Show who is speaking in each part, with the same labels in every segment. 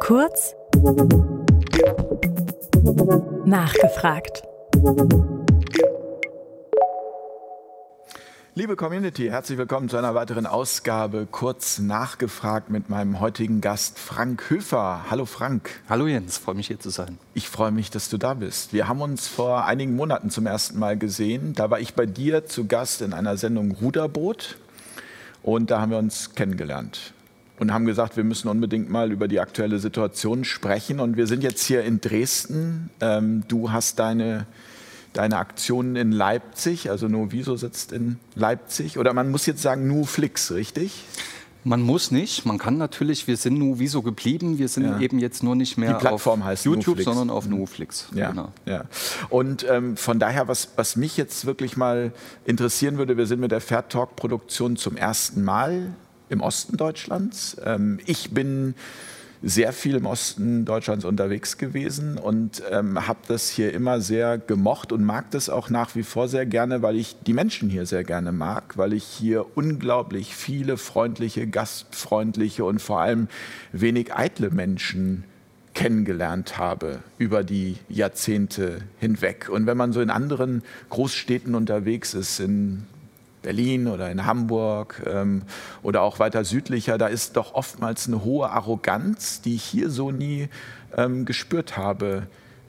Speaker 1: Kurz nachgefragt.
Speaker 2: Liebe Community, herzlich willkommen zu einer weiteren Ausgabe Kurz nachgefragt mit meinem heutigen Gast Frank Höfer. Hallo Frank.
Speaker 3: Hallo Jens, freue mich hier zu sein.
Speaker 2: Ich freue mich, dass du da bist. Wir haben uns vor einigen Monaten zum ersten Mal gesehen. Da war ich bei dir zu Gast in einer Sendung Ruderboot und da haben wir uns kennengelernt und haben gesagt, wir müssen unbedingt mal über die aktuelle Situation sprechen. Und wir sind jetzt hier in Dresden. Ähm, du hast deine deine Aktionen in Leipzig, also Noviso sitzt in Leipzig, oder man muss jetzt sagen Nuflix, richtig?
Speaker 3: Man muss nicht, man kann natürlich, wir sind Nuviso geblieben, wir sind ja. eben jetzt nur nicht mehr
Speaker 2: auf
Speaker 3: YouTube,
Speaker 2: Nuflix.
Speaker 3: sondern auf Nuflix.
Speaker 2: Ja, genau. ja. Und ähm, von daher, was, was mich jetzt wirklich mal interessieren würde, wir sind mit der Fair Talk Produktion zum ersten Mal im Osten Deutschlands. Ähm, ich bin sehr viel im Osten Deutschlands unterwegs gewesen und ähm, habe das hier immer sehr gemocht und mag das auch nach wie vor sehr gerne, weil ich die Menschen hier sehr gerne mag, weil ich hier unglaublich viele freundliche, gastfreundliche und vor allem wenig eitle Menschen kennengelernt habe über die Jahrzehnte hinweg. Und wenn man so in anderen Großstädten unterwegs ist, in Berlin oder in Hamburg ähm, oder auch weiter südlicher, da ist doch oftmals eine hohe Arroganz, die ich hier so nie ähm, gespürt habe.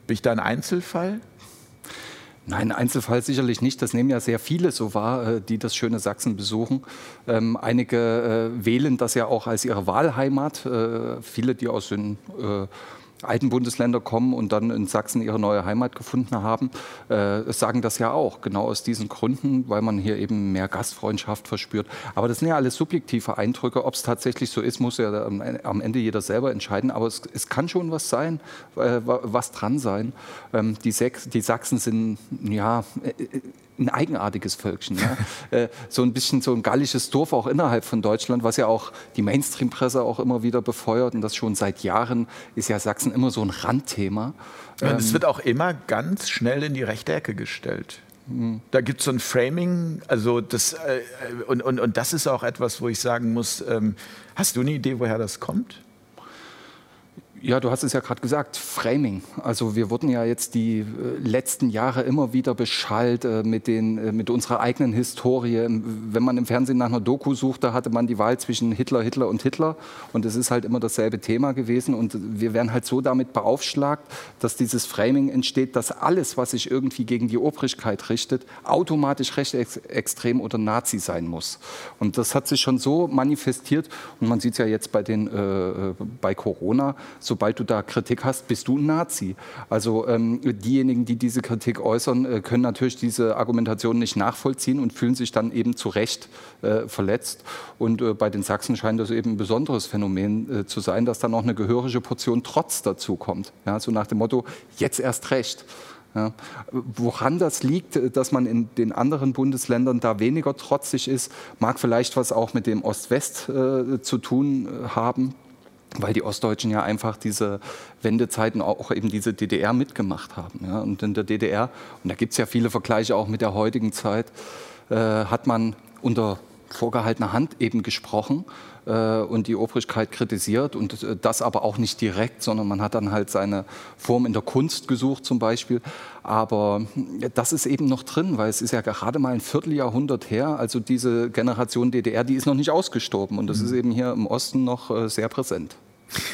Speaker 2: Bin ich da ein Einzelfall?
Speaker 3: Nein, Einzelfall sicherlich nicht. Das nehmen ja sehr viele so wahr, äh, die das schöne Sachsen besuchen. Ähm, einige äh, wählen das ja auch als ihre Wahlheimat. Äh, viele, die aus den äh, alten Bundesländer kommen und dann in Sachsen ihre neue Heimat gefunden haben, äh, sagen das ja auch, genau aus diesen Gründen, weil man hier eben mehr Gastfreundschaft verspürt. Aber das sind ja alles subjektive Eindrücke. Ob es tatsächlich so ist, muss ja am Ende jeder selber entscheiden. Aber es, es kann schon was sein, äh, was dran sein. Ähm, die, Sex, die Sachsen sind ja äh, ein eigenartiges Völkchen. Ja? Äh, so ein bisschen so ein gallisches Dorf auch innerhalb von Deutschland, was ja auch die Mainstream-Presse auch immer wieder befeuert und das schon seit Jahren ist ja Sachsen immer so ein Randthema.
Speaker 2: Und es ähm, wird auch immer ganz schnell in die rechte Ecke gestellt. Mhm. Da gibt es so ein Framing, also das, äh, und, und, und das ist auch etwas, wo ich sagen muss, ähm, hast du eine Idee, woher das kommt?
Speaker 3: Ja, du hast es ja gerade gesagt, Framing. Also wir wurden ja jetzt die äh, letzten Jahre immer wieder beschallt äh, mit, den, äh, mit unserer eigenen Historie. Wenn man im Fernsehen nach einer Doku sucht, da hatte man die Wahl zwischen Hitler, Hitler und Hitler. Und es ist halt immer dasselbe Thema gewesen. Und wir werden halt so damit beaufschlagt, dass dieses Framing entsteht, dass alles, was sich irgendwie gegen die Obrigkeit richtet, automatisch rechtsextrem oder Nazi sein muss. Und das hat sich schon so manifestiert. Und man sieht es ja jetzt bei, den, äh, bei Corona. So sobald du da Kritik hast, bist du ein Nazi. Also ähm, diejenigen, die diese Kritik äußern, äh, können natürlich diese Argumentation nicht nachvollziehen und fühlen sich dann eben zu Recht äh, verletzt. Und äh, bei den Sachsen scheint das eben ein besonderes Phänomen äh, zu sein, dass dann noch eine gehörige Portion Trotz dazu kommt. Ja, so nach dem Motto, jetzt erst recht. Ja. Woran das liegt, dass man in den anderen Bundesländern da weniger trotzig ist, mag vielleicht was auch mit dem Ost-West äh, zu tun äh, haben weil die Ostdeutschen ja einfach diese Wendezeiten auch eben diese DDR mitgemacht haben. Ja. Und in der DDR, und da gibt es ja viele Vergleiche auch mit der heutigen Zeit, äh, hat man unter vorgehaltener Hand eben gesprochen äh, und die Obrigkeit kritisiert und äh, das aber auch nicht direkt, sondern man hat dann halt seine Form in der Kunst gesucht zum Beispiel. Aber äh, das ist eben noch drin, weil es ist ja gerade mal ein Vierteljahrhundert her. Also diese Generation DDR, die ist noch nicht ausgestorben und das mhm. ist eben hier im Osten noch äh, sehr präsent.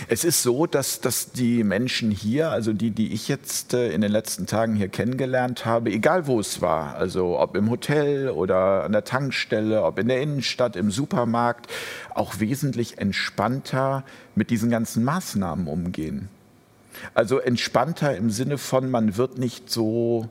Speaker 2: Es ist so, dass, dass die Menschen hier, also die, die ich jetzt äh, in den letzten Tagen hier kennengelernt habe, egal wo es war, also ob im Hotel oder an der Tankstelle, ob in der Innenstadt, im Supermarkt, auch wesentlich entspannter mit diesen ganzen Maßnahmen umgehen. Also entspannter im Sinne von, man wird nicht so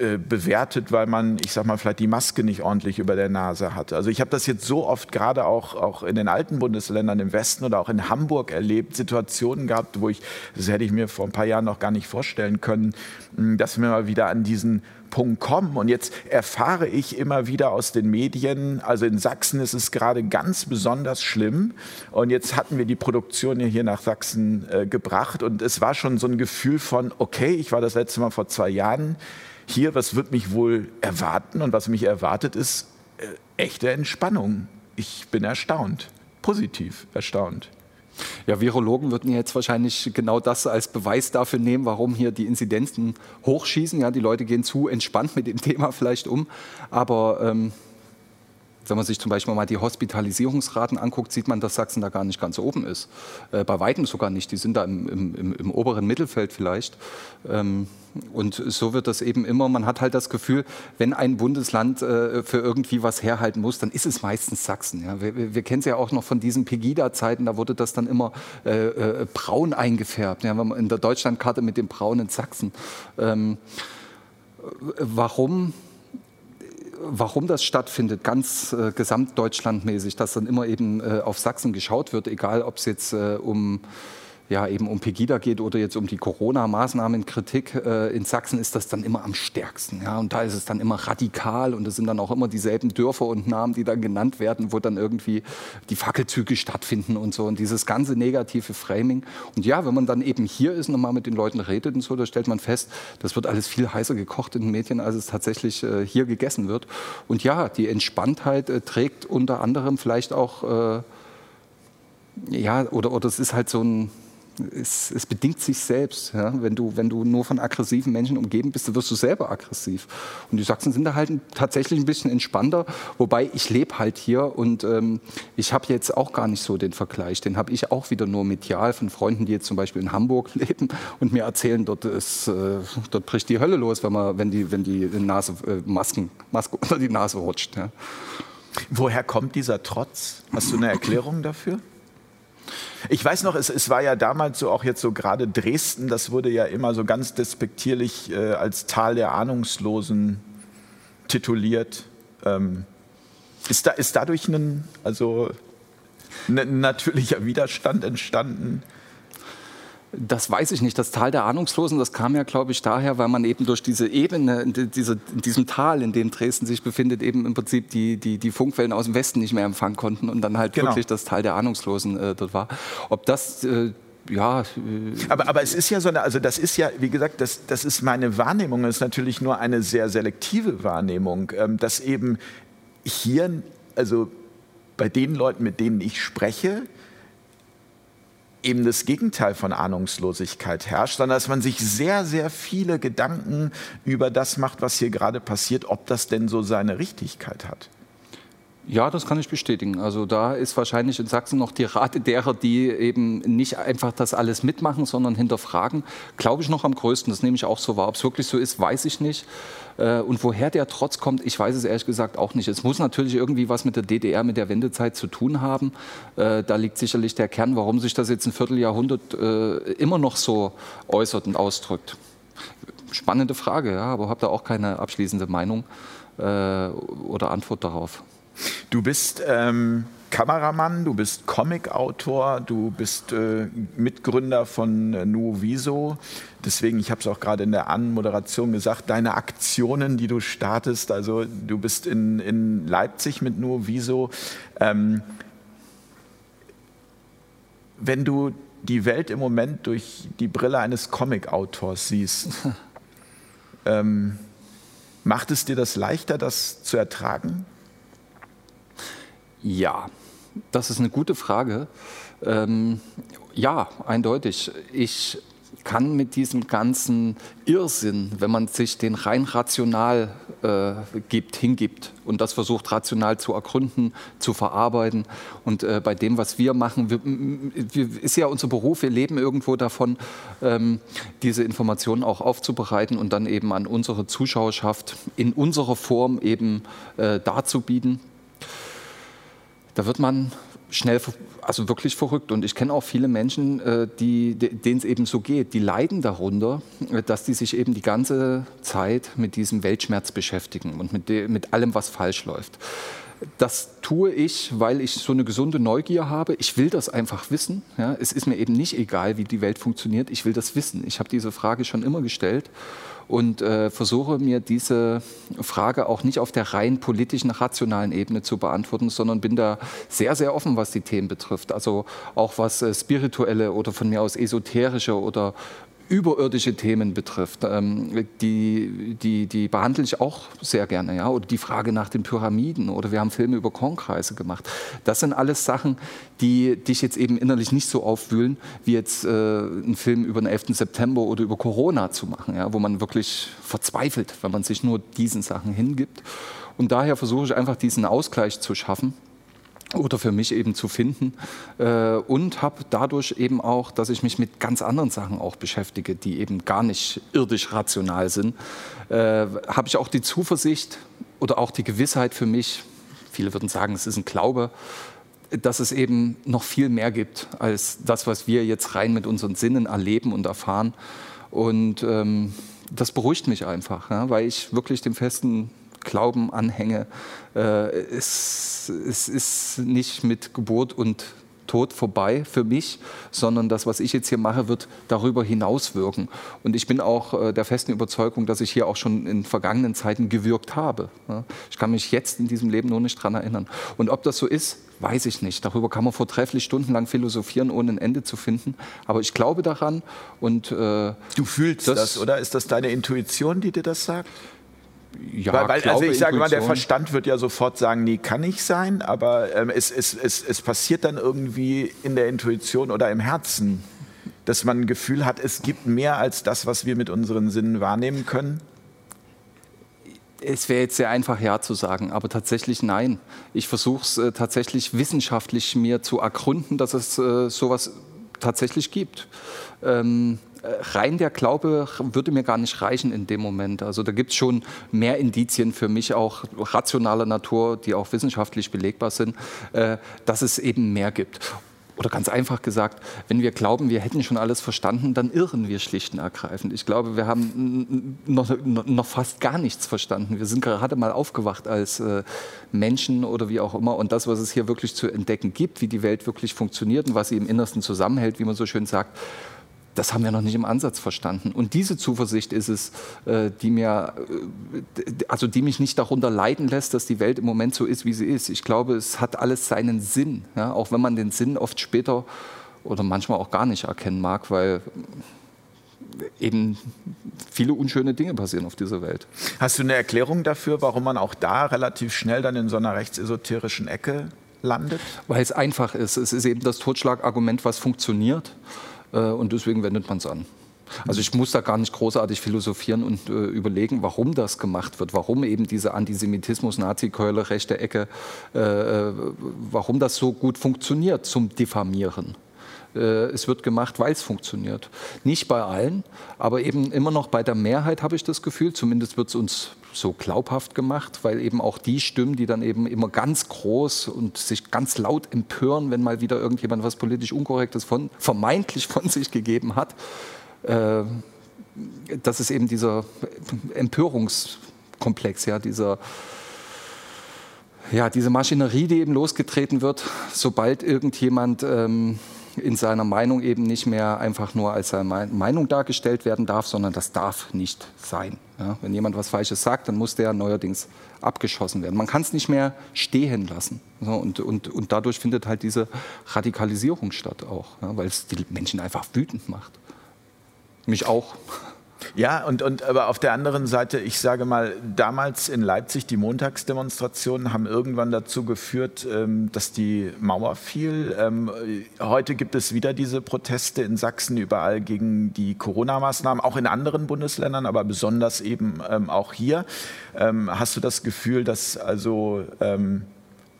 Speaker 2: äh, bewertet, weil man, ich sag mal, vielleicht die Maske nicht ordentlich über der Nase hatte. Also ich habe das jetzt so oft gerade auch, auch in den alten Bundesländern im Westen oder auch in Hamburg erlebt, Situationen gehabt, wo ich, das hätte ich mir vor ein paar Jahren noch gar nicht vorstellen können, dass wir mal wieder an diesen Punkt kommen. Und jetzt erfahre ich immer wieder aus den Medien, also in Sachsen ist es gerade ganz besonders schlimm. Und jetzt hatten wir die Produktion hier nach Sachsen äh, gebracht. Und es war schon so ein Gefühl von, okay, ich war das letzte Mal vor zwei Jahren hier, was wird mich wohl erwarten? Und was mich erwartet, ist äh, echte Entspannung. Ich bin erstaunt, positiv erstaunt.
Speaker 3: Ja, Virologen würden jetzt wahrscheinlich genau das als Beweis dafür nehmen, warum hier die Inzidenzen hochschießen. Ja, die Leute gehen zu entspannt mit dem Thema vielleicht um. Aber ähm, wenn man sich zum Beispiel mal die Hospitalisierungsraten anguckt, sieht man, dass Sachsen da gar nicht ganz oben ist. Äh, bei weitem sogar nicht. Die sind da im, im, im oberen Mittelfeld vielleicht. Ähm, und so wird das eben immer. Man hat halt das Gefühl, wenn ein Bundesland äh, für irgendwie was herhalten muss, dann ist es meistens Sachsen. Ja. Wir, wir kennen es ja auch noch von diesen Pegida-Zeiten, da wurde das dann immer äh, äh, braun eingefärbt. Ja, in der Deutschlandkarte mit dem braunen Sachsen. Ähm, warum? Warum das stattfindet, ganz äh, gesamtdeutschlandmäßig, dass dann immer eben äh, auf Sachsen geschaut wird, egal ob es jetzt äh, um ja, eben um Pegida geht oder jetzt um die Corona-Maßnahmenkritik äh, in Sachsen, ist das dann immer am stärksten. Ja? Und da ist es dann immer radikal und es sind dann auch immer dieselben Dörfer und Namen, die dann genannt werden, wo dann irgendwie die Fackelzüge stattfinden und so. Und dieses ganze negative Framing. Und ja, wenn man dann eben hier ist und mal mit den Leuten redet und so, da stellt man fest, das wird alles viel heißer gekocht in den Medien, als es tatsächlich äh, hier gegessen wird. Und ja, die Entspanntheit äh, trägt unter anderem vielleicht auch, äh, ja, oder, oder es ist halt so ein, es, es, bedingt sich selbst. Ja? Wenn, du, wenn du nur von aggressiven Menschen umgeben bist, dann wirst du selber aggressiv. Und die Sachsen sind da halt tatsächlich ein bisschen entspannter, wobei ich lebe halt hier und ähm, ich habe jetzt auch gar nicht so den Vergleich. Den habe ich auch wieder nur medial von Freunden, die jetzt zum Beispiel in Hamburg leben und mir erzählen, dort, ist, äh, dort bricht die Hölle los, wenn, man, wenn die, wenn die Nase, äh, Masken, Maske unter die Nase rutscht. Ja?
Speaker 2: Woher kommt dieser Trotz? Hast du eine Erklärung dafür? Ich weiß noch, es, es, war ja damals so, auch jetzt so gerade Dresden, das wurde ja immer so ganz despektierlich äh, als Tal der Ahnungslosen tituliert. Ähm, ist, da, ist dadurch ein, also, ein natürlicher Widerstand entstanden?
Speaker 3: Das weiß ich nicht. Das Tal der Ahnungslosen, das kam ja, glaube ich, daher, weil man eben durch diese Ebene, diese, in diesem Tal, in dem Dresden sich befindet, eben im Prinzip die, die, die Funkwellen aus dem Westen nicht mehr empfangen konnten und dann halt genau. wirklich das Tal der Ahnungslosen äh, dort war. Ob das äh, ja. Äh,
Speaker 2: aber, aber es ist ja so eine, also das ist ja, wie gesagt, das, das ist meine Wahrnehmung, das ist natürlich nur eine sehr selektive Wahrnehmung, ähm, dass eben hier, also bei den Leuten, mit denen ich spreche, eben das Gegenteil von Ahnungslosigkeit herrscht, sondern dass man sich sehr, sehr viele Gedanken über das macht, was hier gerade passiert, ob das denn so seine Richtigkeit hat.
Speaker 3: Ja, das kann ich bestätigen. Also da ist wahrscheinlich in Sachsen noch die Rate derer, die eben nicht einfach das alles mitmachen, sondern hinterfragen, glaube ich noch am größten. Das nehme ich auch so wahr. Ob es wirklich so ist, weiß ich nicht. Äh, und woher der Trotz kommt, ich weiß es ehrlich gesagt auch nicht. Es muss natürlich irgendwie was mit der DDR, mit der Wendezeit zu tun haben. Äh, da liegt sicherlich der Kern, warum sich das jetzt ein Vierteljahrhundert äh, immer noch so äußert und ausdrückt. Spannende Frage, ja, aber habe da auch keine abschließende Meinung oder Antwort darauf.
Speaker 2: Du bist ähm, Kameramann, du bist Comicautor, du bist äh, Mitgründer von äh, Nuoviso. Deswegen, ich habe es auch gerade in der Anmoderation gesagt, deine Aktionen, die du startest, also du bist in, in Leipzig mit Nuoviso. Ähm, wenn du die Welt im Moment durch die Brille eines Comicautors siehst, ähm, macht es dir das leichter, das zu ertragen?
Speaker 3: Ja, das ist eine gute Frage. Ähm, ja, eindeutig. Ich kann mit diesem ganzen Irrsinn, wenn man sich den rein rational äh, gibt, hingibt und das versucht rational zu ergründen, zu verarbeiten und äh, bei dem, was wir machen, wir, wir, ist ja unser Beruf, wir leben irgendwo davon, ähm, diese Informationen auch aufzubereiten und dann eben an unsere Zuschauerschaft in unserer Form eben äh, darzubieten da wird man schnell, also wirklich verrückt. Und ich kenne auch viele Menschen, äh, die, denen es eben so geht, die leiden darunter, äh, dass die sich eben die ganze Zeit mit diesem Weltschmerz beschäftigen und mit, mit allem, was falsch läuft. Das tue ich, weil ich so eine gesunde Neugier habe. Ich will das einfach wissen. Ja. Es ist mir eben nicht egal, wie die Welt funktioniert. Ich will das wissen. Ich habe diese Frage schon immer gestellt und äh, versuche mir diese Frage auch nicht auf der rein politischen, rationalen Ebene zu beantworten, sondern bin da sehr, sehr offen, was die Themen betrifft. Also auch was äh, spirituelle oder von mir aus esoterische oder überirdische Themen betrifft, ähm, die, die, die behandle ich auch sehr gerne. Ja? Oder die Frage nach den Pyramiden oder wir haben Filme über Kornkreise gemacht. Das sind alles Sachen, die dich jetzt eben innerlich nicht so aufwühlen, wie jetzt äh, einen Film über den 11. September oder über Corona zu machen, ja? wo man wirklich verzweifelt, wenn man sich nur diesen Sachen hingibt. Und daher versuche ich einfach diesen Ausgleich zu schaffen oder für mich eben zu finden äh, und habe dadurch eben auch, dass ich mich mit ganz anderen Sachen auch beschäftige, die eben gar nicht irdisch rational sind, äh, habe ich auch die Zuversicht oder auch die Gewissheit für mich, viele würden sagen, es ist ein Glaube, dass es eben noch viel mehr gibt als das, was wir jetzt rein mit unseren Sinnen erleben und erfahren. Und ähm, das beruhigt mich einfach, ja, weil ich wirklich dem festen Glauben anhänge. Äh, es, es ist nicht mit Geburt und Tod vorbei für mich, sondern das, was ich jetzt hier mache, wird darüber hinaus wirken. Und ich bin auch äh, der festen Überzeugung, dass ich hier auch schon in vergangenen Zeiten gewirkt habe. Ich kann mich jetzt in diesem Leben nur nicht daran erinnern. Und ob das so ist, weiß ich nicht. Darüber kann man vortrefflich stundenlang philosophieren, ohne ein Ende zu finden. Aber ich glaube daran und
Speaker 2: äh, du fühlst das, das, oder ist das deine Intuition, die dir das sagt?
Speaker 3: Ja, weil,
Speaker 2: weil also ich sage mal, der Verstand wird ja sofort sagen, nee, kann nicht sein, aber ähm, es, es, es, es passiert dann irgendwie in der Intuition oder im Herzen, dass man ein Gefühl hat, es gibt mehr als das, was wir mit unseren Sinnen wahrnehmen können.
Speaker 3: Es wäre jetzt sehr einfach Ja zu sagen, aber tatsächlich nein. Ich versuche es äh, tatsächlich wissenschaftlich mir zu ergründen, dass es äh, sowas tatsächlich gibt. Ähm, äh, rein der Glaube würde mir gar nicht reichen in dem Moment. Also da gibt es schon mehr Indizien für mich, auch rationaler Natur, die auch wissenschaftlich belegbar sind, äh, dass es eben mehr gibt. Oder ganz einfach gesagt, wenn wir glauben, wir hätten schon alles verstanden, dann irren wir schlicht und ergreifend. Ich glaube, wir haben noch, noch fast gar nichts verstanden. Wir sind gerade mal aufgewacht als äh, Menschen oder wie auch immer. Und das, was es hier wirklich zu entdecken gibt, wie die Welt wirklich funktioniert und was sie im Innersten zusammenhält, wie man so schön sagt, das haben wir noch nicht im Ansatz verstanden. Und diese Zuversicht ist es, äh, die, mir, äh, also die mich nicht darunter leiden lässt, dass die Welt im Moment so ist, wie sie ist. Ich glaube, es hat alles seinen Sinn, ja? auch wenn man den Sinn oft später oder manchmal auch gar nicht erkennen mag, weil eben viele unschöne Dinge passieren auf dieser Welt.
Speaker 2: Hast du eine Erklärung dafür, warum man auch da relativ schnell dann in so einer rechtsesoterischen Ecke landet?
Speaker 3: Weil es einfach ist. Es ist eben das Totschlagargument, was funktioniert. Äh, und deswegen wendet man es an. Also ich muss da gar nicht großartig philosophieren und äh, überlegen, warum das gemacht wird, warum eben diese Antisemitismus, Nazi-Keule, rechte Ecke, äh, äh, warum das so gut funktioniert zum Diffamieren. Äh, es wird gemacht, weil es funktioniert. Nicht bei allen, aber eben immer noch bei der Mehrheit habe ich das Gefühl, zumindest wird es uns so glaubhaft gemacht, weil eben auch die Stimmen, die dann eben immer ganz groß und sich ganz laut empören, wenn mal wieder irgendjemand was politisch Unkorrektes von, vermeintlich von sich gegeben hat, äh, das ist eben dieser Empörungskomplex, ja, dieser ja, diese Maschinerie, die eben losgetreten wird, sobald irgendjemand ähm, in seiner Meinung eben nicht mehr einfach nur als seine Meinung dargestellt werden darf, sondern das darf nicht sein. Ja, wenn jemand was Falsches sagt, dann muss der neuerdings abgeschossen werden. Man kann es nicht mehr stehen lassen. So, und, und, und dadurch findet halt diese Radikalisierung statt auch, ja, weil es die Menschen einfach wütend macht. Mich auch.
Speaker 2: Ja, und, und aber auf der anderen Seite, ich sage mal, damals in Leipzig, die Montagsdemonstrationen haben irgendwann dazu geführt, ähm, dass die Mauer fiel. Ähm, heute gibt es wieder diese Proteste in Sachsen überall gegen die Corona-Maßnahmen, auch in anderen Bundesländern, aber besonders eben ähm, auch hier. Hast du das Gefühl, dass also ähm,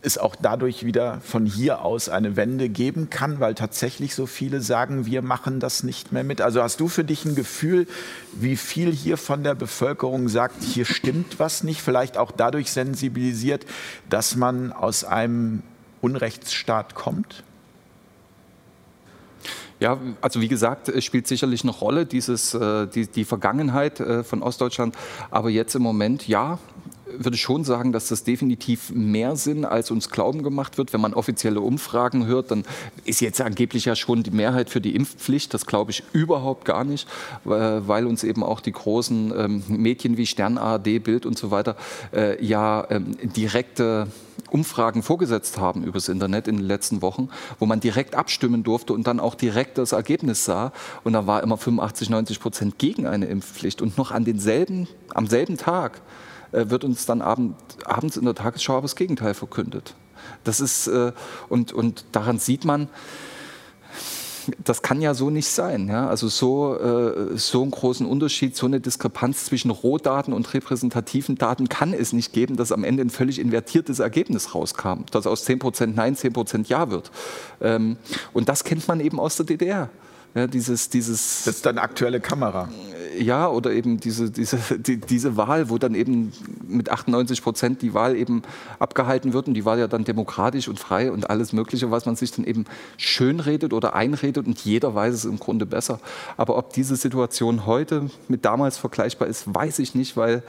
Speaker 2: es auch dadurch wieder von hier aus eine Wende geben kann, weil tatsächlich so viele sagen, wir machen das nicht mehr mit. Also hast du für dich ein Gefühl, wie viel hier von der Bevölkerung sagt, hier stimmt was nicht, vielleicht auch dadurch sensibilisiert, dass man aus einem Unrechtsstaat kommt?
Speaker 3: Ja, also wie gesagt, es spielt sicherlich eine Rolle, dieses, äh, die, die Vergangenheit äh, von Ostdeutschland. Aber jetzt im Moment, ja, würde schon sagen, dass das definitiv mehr Sinn als uns glauben gemacht wird. Wenn man offizielle Umfragen hört, dann ist jetzt angeblich ja schon die Mehrheit für die Impfpflicht. Das glaube ich überhaupt gar nicht, weil uns eben auch die großen ähm, Medien wie Stern, ARD, Bild und so weiter äh, ja ähm, direkte Umfragen vorgesetzt haben übers Internet in den letzten Wochen, wo man direkt abstimmen durfte und dann auch direkt das Ergebnis sah. Und da war immer 85, 90 Prozent gegen eine Impfpflicht. Und noch an denselben, am selben Tag wird uns dann abend, abends in der Tagesschau das Gegenteil verkündet. Das ist, äh, und, und daran sieht man, das kann ja so nicht sein. Ja? Also so, äh, so einen großen Unterschied, so eine Diskrepanz zwischen Rohdaten und repräsentativen Daten kann es nicht geben, dass am Ende ein völlig invertiertes Ergebnis rauskam, dass aus 10% Nein 10% Ja wird. Ähm, und das kennt man eben aus der DDR. Ja, dieses, dieses
Speaker 2: das ist dann aktuelle Kamera
Speaker 3: ja, oder eben diese, diese, die, diese Wahl, wo dann eben mit 98 Prozent die Wahl eben abgehalten wird und die war ja dann demokratisch und frei und alles Mögliche, was man sich dann eben schönredet oder einredet und jeder weiß es im Grunde besser. Aber ob diese Situation heute mit damals vergleichbar ist, weiß ich nicht, weil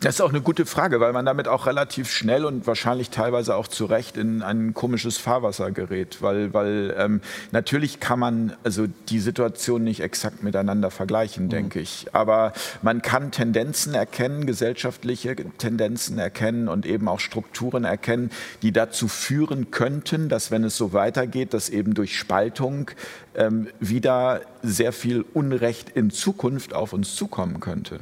Speaker 2: das ist auch eine gute Frage, weil man damit auch relativ schnell und wahrscheinlich teilweise auch zu Recht in ein komisches Fahrwasser gerät. Weil, weil ähm, natürlich kann man also die Situation nicht exakt miteinander vergleichen, mhm. denke ich. Aber man kann Tendenzen erkennen, gesellschaftliche Tendenzen erkennen und eben auch Strukturen erkennen, die dazu führen könnten, dass wenn es so weitergeht, dass eben durch Spaltung ähm, wieder sehr viel Unrecht in Zukunft auf uns zukommen könnte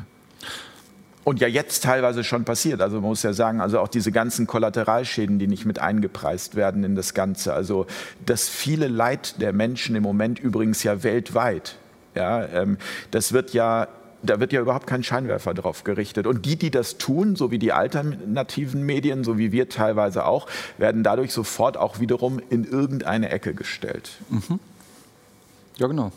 Speaker 2: und ja jetzt teilweise schon passiert. Also man muss ja sagen, also auch diese ganzen Kollateralschäden, die nicht mit eingepreist werden in das Ganze. Also das viele Leid der Menschen im Moment übrigens ja weltweit. Ja, ähm, das wird ja da wird ja überhaupt kein Scheinwerfer drauf gerichtet. Und die, die das tun, so wie die alternativen Medien, so wie wir teilweise auch, werden dadurch sofort auch wiederum in irgendeine Ecke gestellt. Mhm.
Speaker 3: Ja, genau.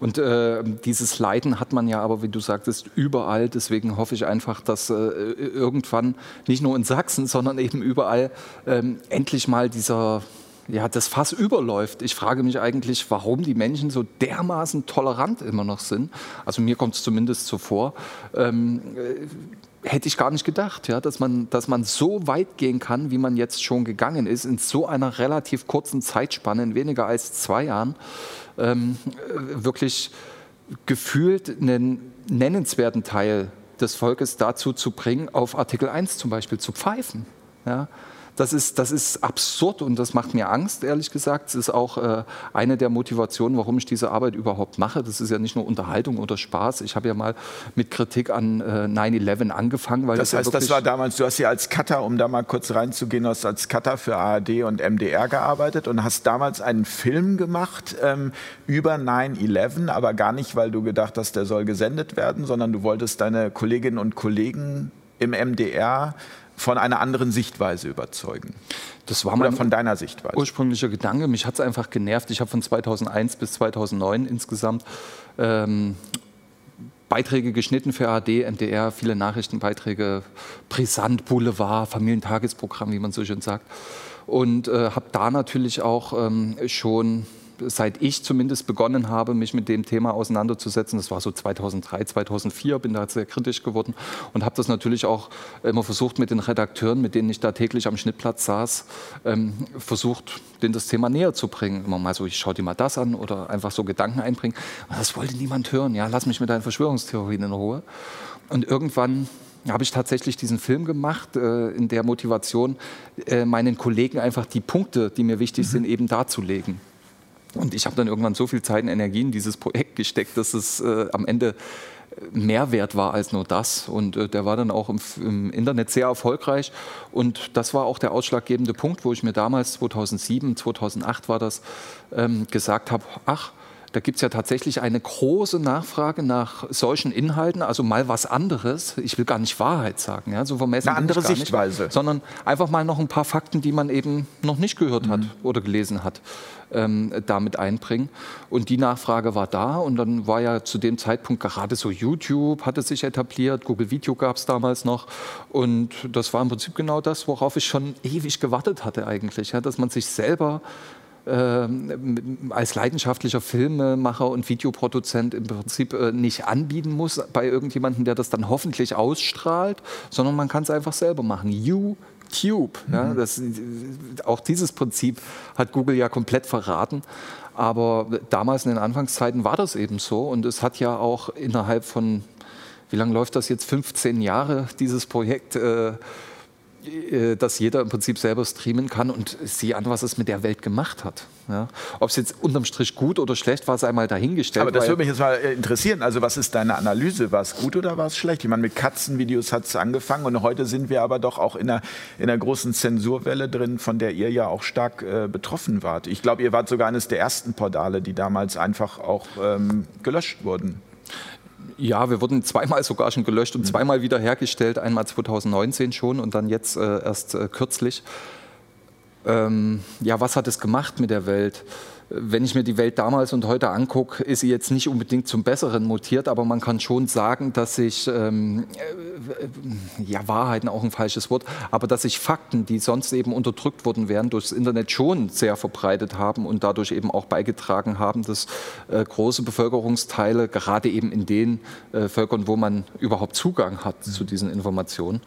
Speaker 3: Und äh, dieses Leiden hat man ja aber, wie du sagtest, überall. Deswegen hoffe ich einfach, dass äh, irgendwann nicht nur in Sachsen, sondern eben überall äh, endlich mal dieser ja, das Fass überläuft. Ich frage mich eigentlich, warum die Menschen so dermaßen tolerant immer noch sind. Also mir kommt es zumindest so vor. Ähm, äh, hätte ich gar nicht gedacht, ja, dass, man, dass man so weit gehen kann, wie man jetzt schon gegangen ist, in so einer relativ kurzen Zeitspanne, in weniger als zwei Jahren ähm, wirklich gefühlt einen nennenswerten Teil des Volkes dazu zu bringen, auf Artikel 1 zum Beispiel zu pfeifen. Ja? Das ist, das ist absurd und das macht mir Angst, ehrlich gesagt. Das ist auch äh, eine der Motivationen, warum ich diese Arbeit überhaupt mache. Das ist ja nicht nur Unterhaltung oder Spaß. Ich habe ja mal mit Kritik an äh, 9-11 angefangen.
Speaker 2: Weil das, das heißt, ja das war damals, du hast ja als Cutter, um da mal kurz reinzugehen, hast als Cutter für ARD und MDR gearbeitet und hast damals einen Film gemacht ähm, über 9-11, aber gar nicht, weil du gedacht hast, der soll gesendet werden, sondern du wolltest deine Kolleginnen und Kollegen im MDR von einer anderen Sichtweise überzeugen.
Speaker 3: Das war mein
Speaker 2: von deiner Sichtweise.
Speaker 3: ursprünglicher Gedanke. Mich hat es einfach genervt. Ich habe von 2001 bis 2009 insgesamt ähm, Beiträge geschnitten für ARD, MDR, viele Nachrichtenbeiträge, Brisant, Boulevard, Familientagesprogramm, wie man so schön sagt. Und äh, habe da natürlich auch ähm, schon seit ich zumindest begonnen habe, mich mit dem Thema auseinanderzusetzen, das war so 2003, 2004, bin da sehr kritisch geworden und habe das natürlich auch immer versucht mit den Redakteuren, mit denen ich da täglich am Schnittplatz saß, ähm, versucht, denen das Thema näher zu bringen. Immer mal so, ich schau dir mal das an oder einfach so Gedanken einbringen. Und das wollte niemand hören. Ja, lass mich mit deinen Verschwörungstheorien in Ruhe. Und irgendwann habe ich tatsächlich diesen Film gemacht, äh, in der Motivation, äh, meinen Kollegen einfach die Punkte, die mir wichtig mhm. sind, eben darzulegen. Und ich habe dann irgendwann so viel Zeit und Energie in dieses Projekt gesteckt, dass es äh, am Ende mehr wert war als nur das. Und äh, der war dann auch im, im, Internet sehr erfolgreich. Und das war auch der ausschlaggebende Punkt, wo ich mir damals, 2007, 2008 war das, ähm, gesagt habe, ach, da gibt es ja tatsächlich eine große Nachfrage nach solchen Inhalten, also mal was anderes. Ich will gar nicht Wahrheit sagen, ja, so vermessen
Speaker 2: eine andere Sichtweise,
Speaker 3: nicht, sondern einfach mal noch ein paar Fakten, die man eben noch nicht gehört hat mhm. oder gelesen hat, ähm, damit einbringen. Und die Nachfrage war da und dann war ja zu dem Zeitpunkt gerade so YouTube hatte sich etabliert, Google Video gab es damals noch und das war im Prinzip genau das, worauf ich schon ewig gewartet hatte eigentlich, ja, dass man sich selber als leidenschaftlicher Filmemacher und Videoproduzent im Prinzip äh, nicht anbieten muss bei irgendjemandem, der das dann hoffentlich ausstrahlt, sondern man kann es einfach selber machen. YouTube, ja, mhm. das, auch dieses Prinzip hat Google ja komplett verraten. Aber damals in den Anfangszeiten war das eben so und es hat ja auch innerhalb von, wie lange läuft das jetzt, 15 Jahre, dieses Projekt, äh, dass jeder im Prinzip selber streamen kann und sieh an, was es mit der Welt gemacht hat. Ja. Ob es jetzt unterm Strich gut oder schlecht war, es einmal dahingestellt.
Speaker 2: Aber das würde mich jetzt mal äh, interessieren. Also was ist deine Analyse? War es gut oder war es schlecht? Ich meine, mit Katzenvideos hat es angefangen und heute sind wir aber doch auch in einer, in einer großen Zensurwelle drin, von der ihr ja auch stark äh, betroffen wart. Ich glaube, ihr wart sogar eines der ersten Portale, die damals einfach auch ähm, gelöscht wurden.
Speaker 3: Ja, wir wurden zweimal sogar schon gelöscht und mhm. zweimal wiederhergestellt. Einmal 2019 schon und dann jetzt äh, erst äh, kürzlich. Ähm, ja, was hat es gemacht mit der Welt? Wenn ich mir die Welt damals und heute angucke, ist sie jetzt nicht unbedingt zum Besseren mutiert, aber man kann schon sagen, dass sich, ähm, äh, ja, Wahrheiten auch ein falsches Wort, aber dass sich Fakten, die sonst eben unterdrückt worden wären, durchs Internet schon sehr verbreitet haben und dadurch eben auch beigetragen haben, dass äh, große Bevölkerungsteile, gerade eben in den äh, Völkern, wo man überhaupt Zugang hat mhm. zu diesen Informationen,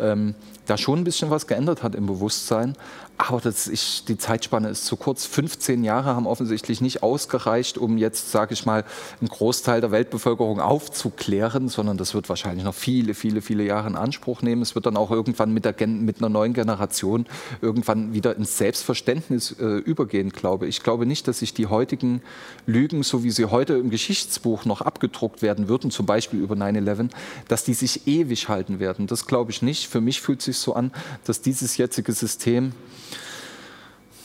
Speaker 3: ähm, da schon ein bisschen was geändert hat im Bewusstsein. Aber das ist, die Zeitspanne ist zu kurz. 15 Jahre haben offensichtlich nicht ausgereicht, um jetzt, sage ich mal, einen Großteil der Weltbevölkerung aufzuklären, sondern das wird wahrscheinlich noch viele, viele, viele Jahre in Anspruch nehmen. Es wird dann auch irgendwann mit, der, mit einer neuen Generation irgendwann wieder ins Selbstverständnis äh, übergehen, glaube ich. Ich glaube nicht, dass sich die heutigen Lügen, so wie sie heute im Geschichtsbuch noch abgedruckt werden würden, zum Beispiel über 9-11, dass die sich ewig halten werden. Das glaube ich nicht. Für mich fühlt es sich so an, dass dieses jetzige System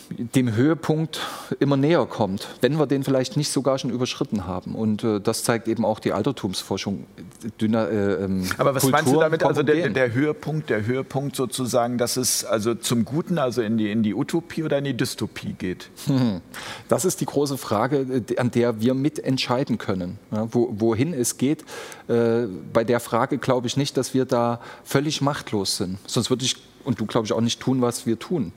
Speaker 3: dem Höhepunkt immer näher kommt, wenn wir den vielleicht nicht sogar schon überschritten haben. Und äh, das zeigt eben auch die Altertumsforschung.
Speaker 2: Dünner, äh, ähm, Aber was Kulturen meinst du damit? Also der, der, Höhepunkt, der Höhepunkt sozusagen, dass es also zum Guten, also in die, in die Utopie oder in die Dystopie geht?
Speaker 3: Das ist die große Frage, äh, an der wir mitentscheiden können. Ja, wo, wohin es geht, äh, bei der Frage glaube ich nicht, dass wir da völlig machtlos sind. Sonst würde ich und du, glaube ich, auch nicht tun, was wir tun.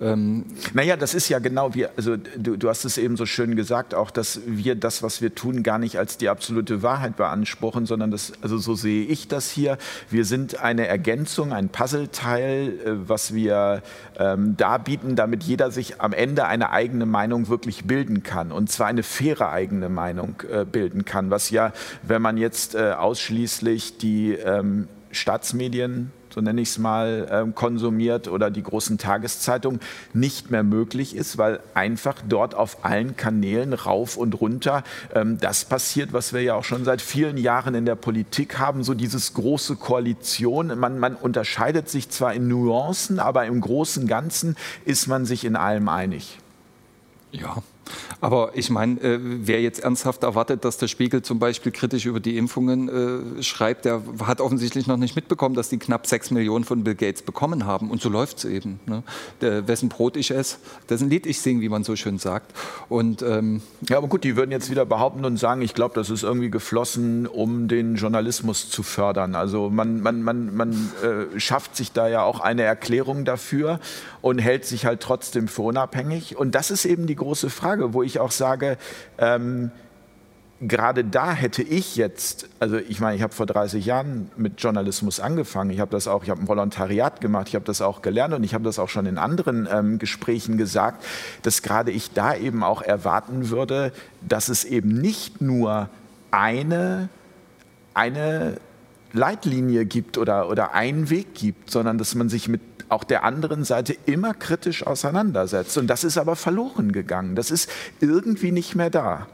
Speaker 2: Ähm naja, das ist ja genau wie, also du, du, hast es eben so schön gesagt, auch, dass wir das, was wir tun, gar nicht als die absolute Wahrheit beanspruchen, sondern das, also so sehe ich das hier. Wir sind eine Ergänzung, ein Puzzleteil, äh, was wir ähm, darbieten, damit jeder sich am Ende eine eigene Meinung wirklich bilden kann. Und zwar eine faire eigene Meinung äh, bilden kann, was ja, wenn man jetzt äh, ausschließlich die ähm, Staatsmedien so nenne ich es mal, ähm, konsumiert oder die großen Tageszeitungen nicht mehr möglich ist, weil einfach dort auf allen Kanälen rauf und runter ähm, das passiert, was wir ja auch schon seit vielen Jahren in der Politik haben, so dieses große Koalition. Man, man unterscheidet sich zwar in Nuancen, aber im Großen Ganzen ist man sich in allem einig.
Speaker 3: Ja, aber ich meine, äh, wer jetzt ernsthaft erwartet, dass der Spiegel zum Beispiel kritisch über die Impfungen äh, schreibt, der hat offensichtlich noch nicht mitbekommen, dass die knapp sechs Millionen von Bill Gates bekommen haben. Und so läuft es eben. Ne? Der, wessen Brot ich esse, dessen Lied ich singe, wie man so schön sagt. Und,
Speaker 2: ähm ja, aber gut, die würden jetzt wieder behaupten und sagen, ich glaube, das ist irgendwie geflossen, um den Journalismus zu fördern. Also man, man, man, man äh, schafft sich da ja auch eine Erklärung dafür und hält sich halt trotzdem für unabhängig. Und das ist eben die große Frage, wo ich auch sage, ähm, gerade da hätte ich jetzt, also ich meine, ich habe vor 30 Jahren mit Journalismus angefangen, ich habe das auch, ich habe ein Volontariat gemacht, ich habe das auch gelernt und ich habe das auch schon in anderen ähm, Gesprächen gesagt, dass gerade ich da eben auch erwarten würde, dass es eben nicht nur eine, eine Leitlinie gibt oder, oder einen Weg gibt, sondern dass man sich mit auch der anderen Seite immer kritisch auseinandersetzt. Und das ist aber verloren gegangen. Das ist irgendwie nicht mehr da.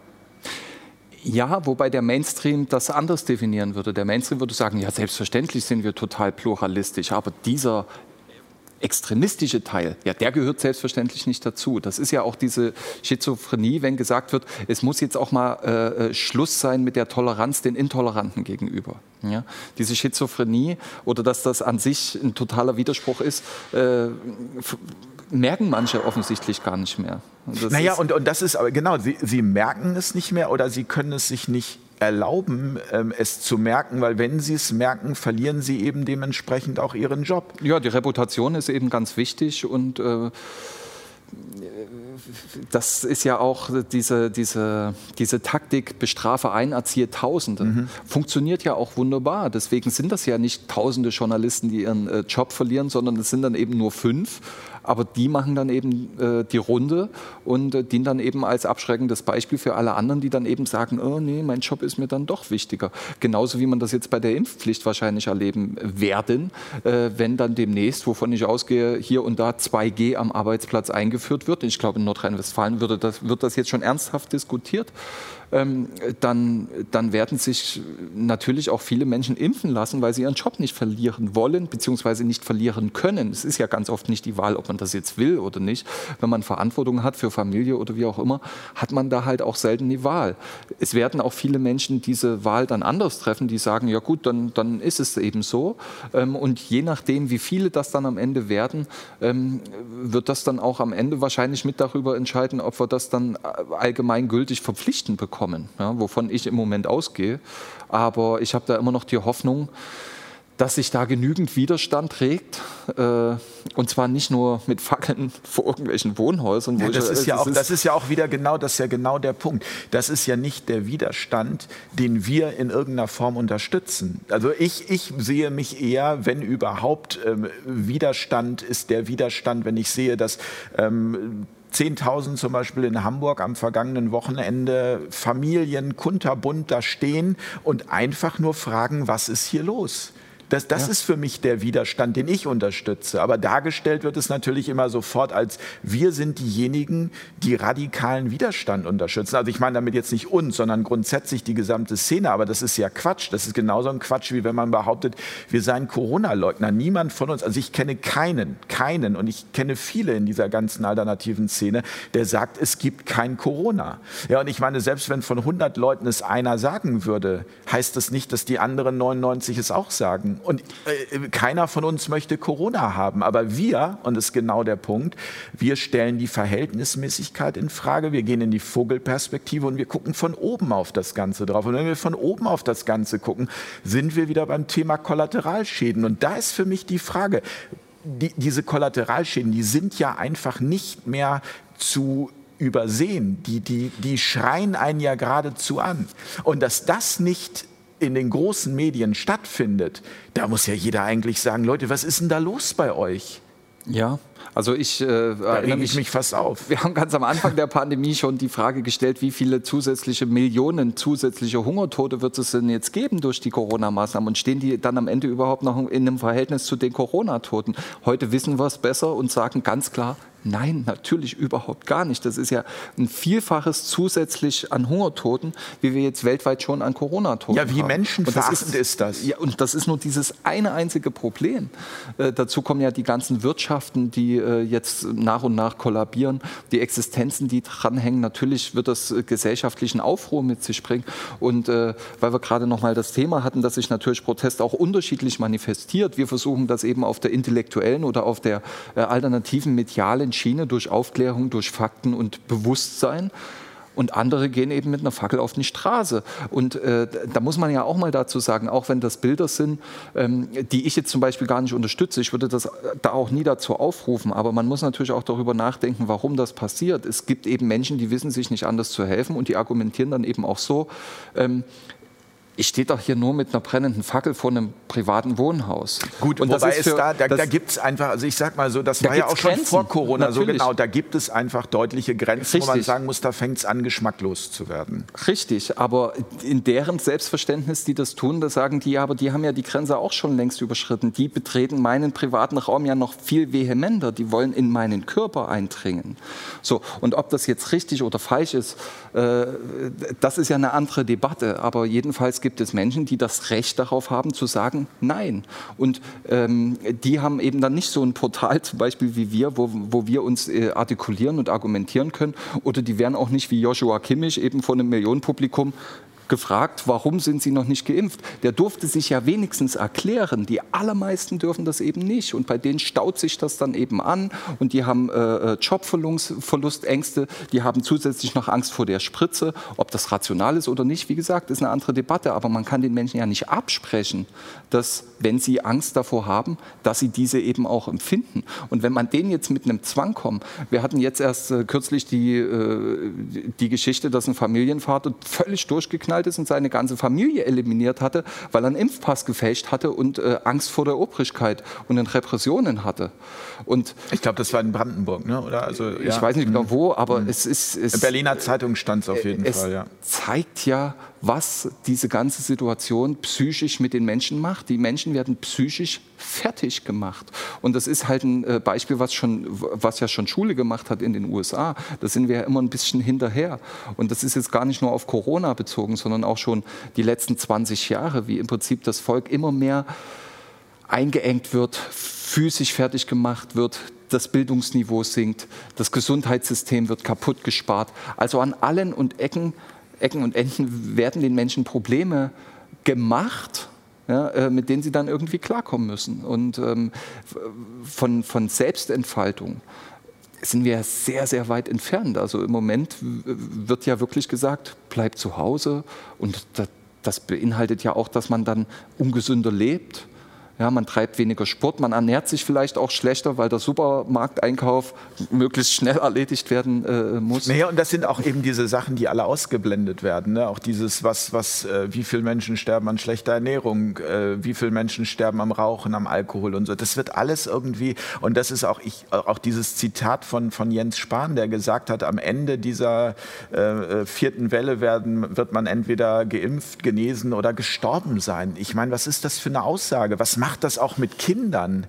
Speaker 3: Ja, wobei der Mainstream das anders definieren würde. Der Mainstream würde sagen, ja, selbstverständlich sind wir total pluralistisch, aber dieser extremistische Teil, ja, der gehört selbstverständlich nicht dazu. Das ist ja auch diese Schizophrenie, wenn gesagt wird, es muss jetzt auch mal äh, äh Schluss sein mit der Toleranz den Intoleranten gegenüber. Ja? Diese Schizophrenie oder dass das an sich ein totaler Widerspruch ist, äh, merken manche offensichtlich gar nicht mehr.
Speaker 2: Das naja, und, und das ist aber genau, sie, sie merken es nicht mehr oder sie können es sich nicht erlauben, ähm, es zu merken, weil wenn sie es merken, verlieren sie eben dementsprechend auch ihren Job.
Speaker 3: Ja, die Reputation ist eben ganz wichtig und äh, das ist ja auch diese, diese, diese Taktik, bestrafe ein, erziehe Tausende. Mhm. Funktioniert ja auch wunderbar. Deswegen sind das ja nicht tausende Journalisten, die ihren äh, Job verlieren, sondern es sind dann eben nur fünf. Aber die machen dann eben äh, die Runde und äh, dienen dann eben als abschreckendes Beispiel für alle anderen, die dann eben sagen, oh nee, mein Job ist mir dann doch wichtiger. Genauso wie man das jetzt bei der Impfpflicht wahrscheinlich erleben werden, äh, wenn dann demnächst, wovon ich ausgehe, hier und da 2G am Arbeitsplatz eingeführt wird. Ich glaube, in Nordrhein-Westfalen wird das jetzt schon ernsthaft diskutiert dann, dann werden sich natürlich auch viele Menschen impfen lassen, weil sie ihren Job nicht verlieren wollen, beziehungsweise nicht verlieren können. Es ist ja ganz oft nicht die Wahl, ob man das jetzt will oder nicht. Wenn man Verantwortung hat für Familie oder wie auch immer, hat man da halt auch selten die Wahl. Es werden auch viele Menschen diese Wahl dann anders treffen, die sagen, ja gut, dann, dann ist es eben so. Ähm, und je nachdem, wie viele das dann am Ende werden, ähm, wird das dann auch am Ende wahrscheinlich mit darüber entscheiden, ob wir das dann allgemeingültig verpflichtend bekommen kommen, ja, wovon ich im Moment ausgehe. Aber ich habe da immer noch die Hoffnung, dass sich da genügend Widerstand trägt. Äh, und zwar nicht nur mit Fackeln vor irgendwelchen Wohnhäusern.
Speaker 2: Ja, das, ich, ist ja auch, das ist ja auch wieder genau, das ist ja genau der Punkt. Das ist ja nicht der Widerstand, den wir in irgendeiner Form unterstützen. Also ich, ich sehe mich eher, wenn überhaupt, ähm, Widerstand ist der Widerstand, wenn ich sehe, dass ähm, 10.000 zum Beispiel in Hamburg am vergangenen Wochenende Familien kunterbunt da stehen und einfach nur fragen, was ist hier los? Das, das ja. ist für mich der Widerstand, den ich unterstütze. Aber dargestellt wird es natürlich immer sofort als wir sind diejenigen, die radikalen Widerstand unterstützen. Also ich meine damit jetzt nicht uns, sondern grundsätzlich die gesamte Szene. Aber das ist ja Quatsch. Das ist genauso ein Quatsch, wie wenn man behauptet, wir seien Corona-Leugner. Niemand von uns, also ich kenne keinen, keinen und ich kenne viele in dieser ganzen alternativen Szene, der sagt, es gibt kein Corona. Ja, und ich meine, selbst wenn von 100 Leuten es einer sagen würde, heißt das nicht, dass die anderen 99 es auch sagen. Und äh, keiner von uns möchte Corona haben. Aber wir, und das ist genau der Punkt, wir stellen die Verhältnismäßigkeit in Frage. Wir gehen in die Vogelperspektive und wir gucken von oben auf das Ganze drauf. Und wenn wir von oben auf das Ganze gucken, sind wir wieder beim Thema Kollateralschäden. Und da ist für mich die Frage, die, diese Kollateralschäden, die sind ja einfach nicht mehr zu übersehen. Die, die, die schreien einen ja geradezu an. Und dass das nicht in den großen Medien stattfindet, da muss ja jeder eigentlich sagen, Leute, was ist denn da los bei euch?
Speaker 3: Ja, also ich äh,
Speaker 2: erinnere mich, mich fast auf.
Speaker 3: Wir haben ganz am Anfang der Pandemie schon die Frage gestellt, wie viele zusätzliche Millionen zusätzliche Hungertote wird es denn jetzt geben durch die Corona-Maßnahmen und stehen die dann am Ende überhaupt noch in einem Verhältnis zu den Corona-Toten? Heute wissen wir es besser und sagen ganz klar, Nein, natürlich überhaupt gar nicht. Das ist ja ein Vielfaches zusätzlich an Hungertoten, wie wir jetzt weltweit schon an Corona-Toten
Speaker 2: haben. Ja, wie menschenverachtend ist, das?
Speaker 3: Ja, und das ist nur dieses eine einzige Problem. Äh, dazu kommen ja die ganzen Wirtschaften, die äh, jetzt nach und nach kollabieren, die Existenzen, die dranhängen. Natürlich wird das äh, gesellschaftlichen Aufruhr mit sich bringen. Und äh, weil wir gerade noch mal das Thema hatten, dass sich natürlich Protest auch unterschiedlich manifestiert. Wir versuchen das eben auf der intellektuellen oder auf der äh, alternativen medialen eigenen Schiene durch Aufklärung, durch Fakten und Bewusstsein. Und andere gehen eben mit einer Fackel auf die Straße. Und äh, da muss man ja auch mal dazu sagen, auch wenn das Bilder sind, ähm, die ich jetzt zum Beispiel gar nicht unterstütze, ich würde das da auch nie dazu aufrufen, aber man muss natürlich auch darüber nachdenken, warum das passiert. Es gibt eben Menschen, die wissen sich nicht anders zu helfen und die argumentieren dann eben auch so, ähm, ich stehe doch hier nur mit einer brennenden Fackel vor einem privaten Wohnhaus.
Speaker 2: Gut, und wobei es da, da, da gibt es einfach, also ich sag mal so, das da war ja auch schon Grenzen. vor Corona Natürlich. so genau, da gibt es einfach deutliche Grenzen, Richtig. wo man sagen muss, da fängt es an, geschmacklos zu werden.
Speaker 3: Richtig, aber in deren Selbstverständnis, die das tun, da sagen die, aber die haben ja die Grenze auch schon längst überschritten. Die betreten meinen privaten Raum ja noch viel vehementer, die wollen in meinen Körper eindringen. So, und ob das jetzt richtig oder falsch ist, äh, das ist ja eine andere Debatte, aber jedenfalls gibt gibt es Menschen, die das Recht darauf haben zu sagen Nein. Und ähm, die haben eben dann nicht so ein Portal zum Beispiel wie wir, wo, wo wir uns äh, artikulieren und argumentieren können. Oder die werden auch nicht wie Joshua Kimmich eben von einem Millionenpublikum gefragt, warum sind Sie noch nicht geimpft? Der durfte sich ja wenigstens erklären. Die allermeisten dürfen das eben nicht. Und bei denen staut sich das dann eben an. Und die haben äh, äh Jobverlustängste, die haben zusätzlich noch Angst vor der Spritze. Ob das rational ist oder nicht, wie gesagt, ist eine andere Debatte. Aber man kann den Menschen ja nicht absprechen, dass, wenn sie Angst davor haben, dass sie diese eben auch empfinden. Und wenn man denen jetzt mit einem Zwang kommt, wir hatten jetzt erst äh, kürzlich die, äh, die Geschichte, dass ein Familienvater völlig durchgeknallt ist und seine ganze Familie eliminiert hatte, weil er einen Impfpass gefälscht hatte und äh, Angst vor der Obrigkeit und den Repressionen hatte.
Speaker 2: Und ich glaube, das war in Brandenburg, ne? oder? Also,
Speaker 3: ja. Ich weiß nicht genau wo, aber mhm. es ist... Es,
Speaker 2: Berliner Zeitung stand es auf jeden
Speaker 3: es
Speaker 2: Fall, ja.
Speaker 3: zeigt ja, was diese ganze Situation psychisch mit den Menschen macht. Die Menschen werden psychisch fertig gemacht. Und das ist halt ein äh, Beispiel, was, schon, was ja schon Schule gemacht hat in den USA. Da sind wir ja immer ein bisschen hinterher. Und das ist jetzt gar nicht nur auf Corona bezogen, sondern auch schon die letzten 20 Jahre, wie im Prinzip das Volk immer mehr eingeengt wird, physisch fertig gemacht wird, das Bildungsniveau sinkt, das Gesundheitssystem wird kaputt gespart. Also an allen und Ecken Ecken und Enden werden den Menschen Probleme gemacht, ja, äh, mit denen sie dann irgendwie klarkommen müssen. Und ähm, von, von Selbstentfaltung sind wir sehr, sehr weit entfernt. Also im Moment wird ja wirklich gesagt, bleib zu Hause. Und das, das beinhaltet ja auch, dass man dann ungesünder lebt ja, man treibt weniger Sport, man ernährt sich vielleicht auch schlechter, weil der Supermarkteinkauf möglichst schnell erledigt werden äh, muss.
Speaker 2: Naja, und das sind auch eben diese Sachen, die alle ausgeblendet werden. Ne? Auch dieses, was, was, äh, wie viele Menschen sterben an schlechter Ernährung, äh, wie viele Menschen sterben am Rauchen, am Alkohol und so. Das wird alles irgendwie, und das ist auch, ich, auch dieses Zitat von, von Jens Spahn, der gesagt hat, am Ende dieser äh, äh, vierten Welle werden, wird man entweder geimpft, genesen oder gestorben sein. Ich meine, was ist das für eine Aussage? Was macht macht das auch mit Kindern.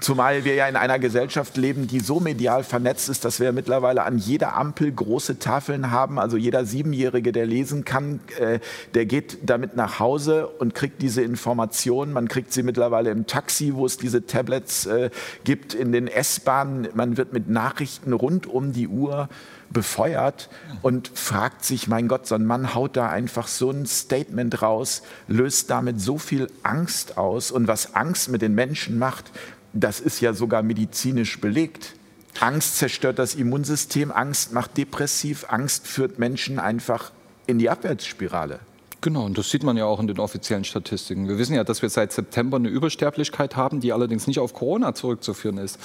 Speaker 2: Zumal wir ja in einer Gesellschaft leben, die so medial vernetzt ist, dass wir mittlerweile an jeder Ampel große Tafeln haben. Also jeder Siebenjährige, der lesen kann, äh, der geht damit nach Hause und kriegt diese Informationen. Man kriegt sie mittlerweile im Taxi, wo es diese Tablets äh, gibt, in den S-Bahnen. Man wird mit Nachrichten rund um die Uhr befeuert und fragt sich, mein Gott, so ein Mann haut da einfach so ein Statement raus, löst damit so viel Angst aus. Und was Angst mit den Menschen macht, das ist ja sogar medizinisch belegt. Angst zerstört das Immunsystem, Angst macht depressiv, Angst führt Menschen einfach in die Abwärtsspirale.
Speaker 3: Genau, und das sieht man ja auch in den offiziellen Statistiken. Wir wissen ja, dass wir seit September eine Übersterblichkeit haben, die allerdings nicht auf Corona zurückzuführen ist.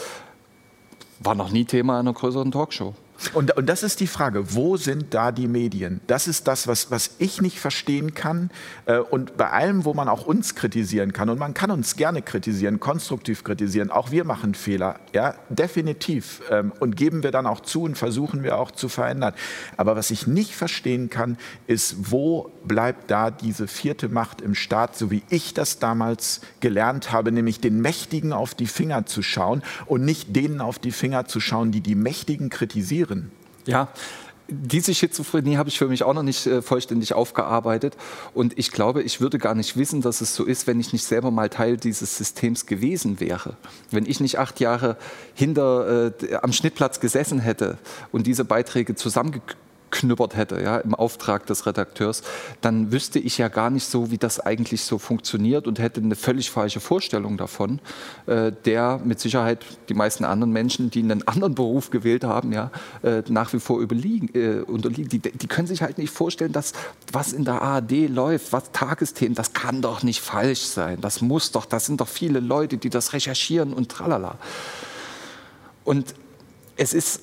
Speaker 3: War noch nie Thema einer größeren Talkshow.
Speaker 2: Und, und das ist die Frage, wo sind da die Medien? Das ist das, was, was ich nicht verstehen kann. Äh, und bei allem, wo man auch uns kritisieren kann, und man kann uns gerne kritisieren, konstruktiv kritisieren, auch wir machen Fehler, ja, definitiv. Ähm, und geben wir dann auch zu und versuchen wir auch zu verändern. Aber was ich nicht verstehen kann, ist, wo bleibt da diese vierte Macht im Staat, so wie ich das damals gelernt habe, nämlich den Mächtigen auf die Finger zu schauen und nicht denen auf die Finger zu schauen, die die Mächtigen kritisieren führen.
Speaker 3: Ja, diese Schizophrenie habe ich für mich auch noch nicht äh, vollständig aufgearbeitet. Und ich glaube, ich würde gar nicht wissen, dass es so ist, wenn ich nicht selber mal Teil dieses Systems gewesen wäre. Wenn ich nicht acht Jahre hinter, äh, am Schnittplatz gesessen hätte und diese Beiträge zusammengeknüpft geknüppert hätte, ja, im Auftrag des Redakteurs, dann wüsste ich ja gar nicht so, wie das eigentlich so funktioniert und hätte eine völlig falsche Vorstellung davon, äh, der mit Sicherheit die meisten anderen Menschen, die einen anderen Beruf gewählt haben, ja, äh, nach wie vor überliegen, äh, unterliegen. Die, die können sich halt nicht vorstellen, dass was in der ARD läuft, was Tagesthemen, das kann doch nicht falsch sein. Das muss doch, das sind doch viele Leute, die das recherchieren und tralala. Und es ist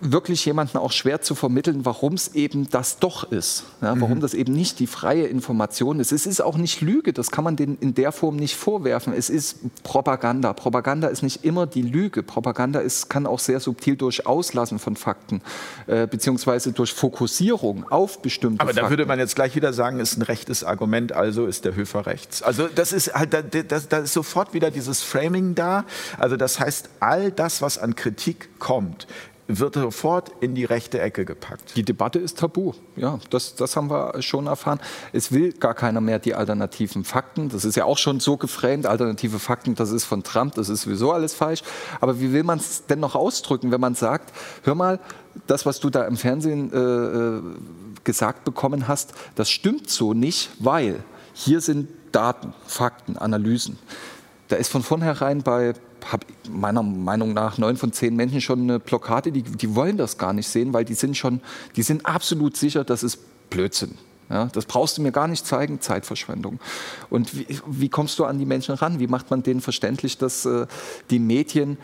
Speaker 3: wirklich jemandem auch schwer zu vermitteln, warum es eben das doch ist. Ja, warum mhm. das eben nicht die freie Information ist. Es ist auch nicht Lüge, das kann man denen in der Form nicht vorwerfen. Es ist Propaganda. Propaganda ist nicht immer die Lüge. Propaganda ist, kann auch sehr subtil durch Auslassen von Fakten, äh, beziehungsweise durch Fokussierung auf bestimmte
Speaker 2: Aber da würde man jetzt gleich wieder sagen, ist ein rechtes Argument, also ist der Höfer rechts. Also das ist halt, da, da, da ist sofort wieder dieses Framing da. Also das heißt, all das, was an Kritik kommt, wird sofort in die rechte Ecke gepackt.
Speaker 3: Die Debatte ist tabu. Ja, das, das haben wir schon erfahren. Es will gar keiner mehr die alternativen Fakten. Das ist ja auch schon so geframed. Alternative Fakten, das ist von Trump, das ist sowieso alles falsch. Aber wie will man es denn noch ausdrücken, wenn man sagt, hör mal, das, was du da im Fernsehen äh, äh gesagt bekommen hast, das stimmt so nicht, weil hier sind Daten, Fakten, Analysen. Da ist von vornherein bei habe meiner Meinung nach neun von zehn Menschen schon eine Blockade, die, die wollen das gar nicht sehen, weil die sind schon, die sind absolut sicher, das ist Blödsinn. Ja, das brauchst du mir gar nicht zeigen, Zeitverschwendung. Und wie, wie kommst du an die Menschen ran? Wie macht man denen verständlich, dass äh, die Medien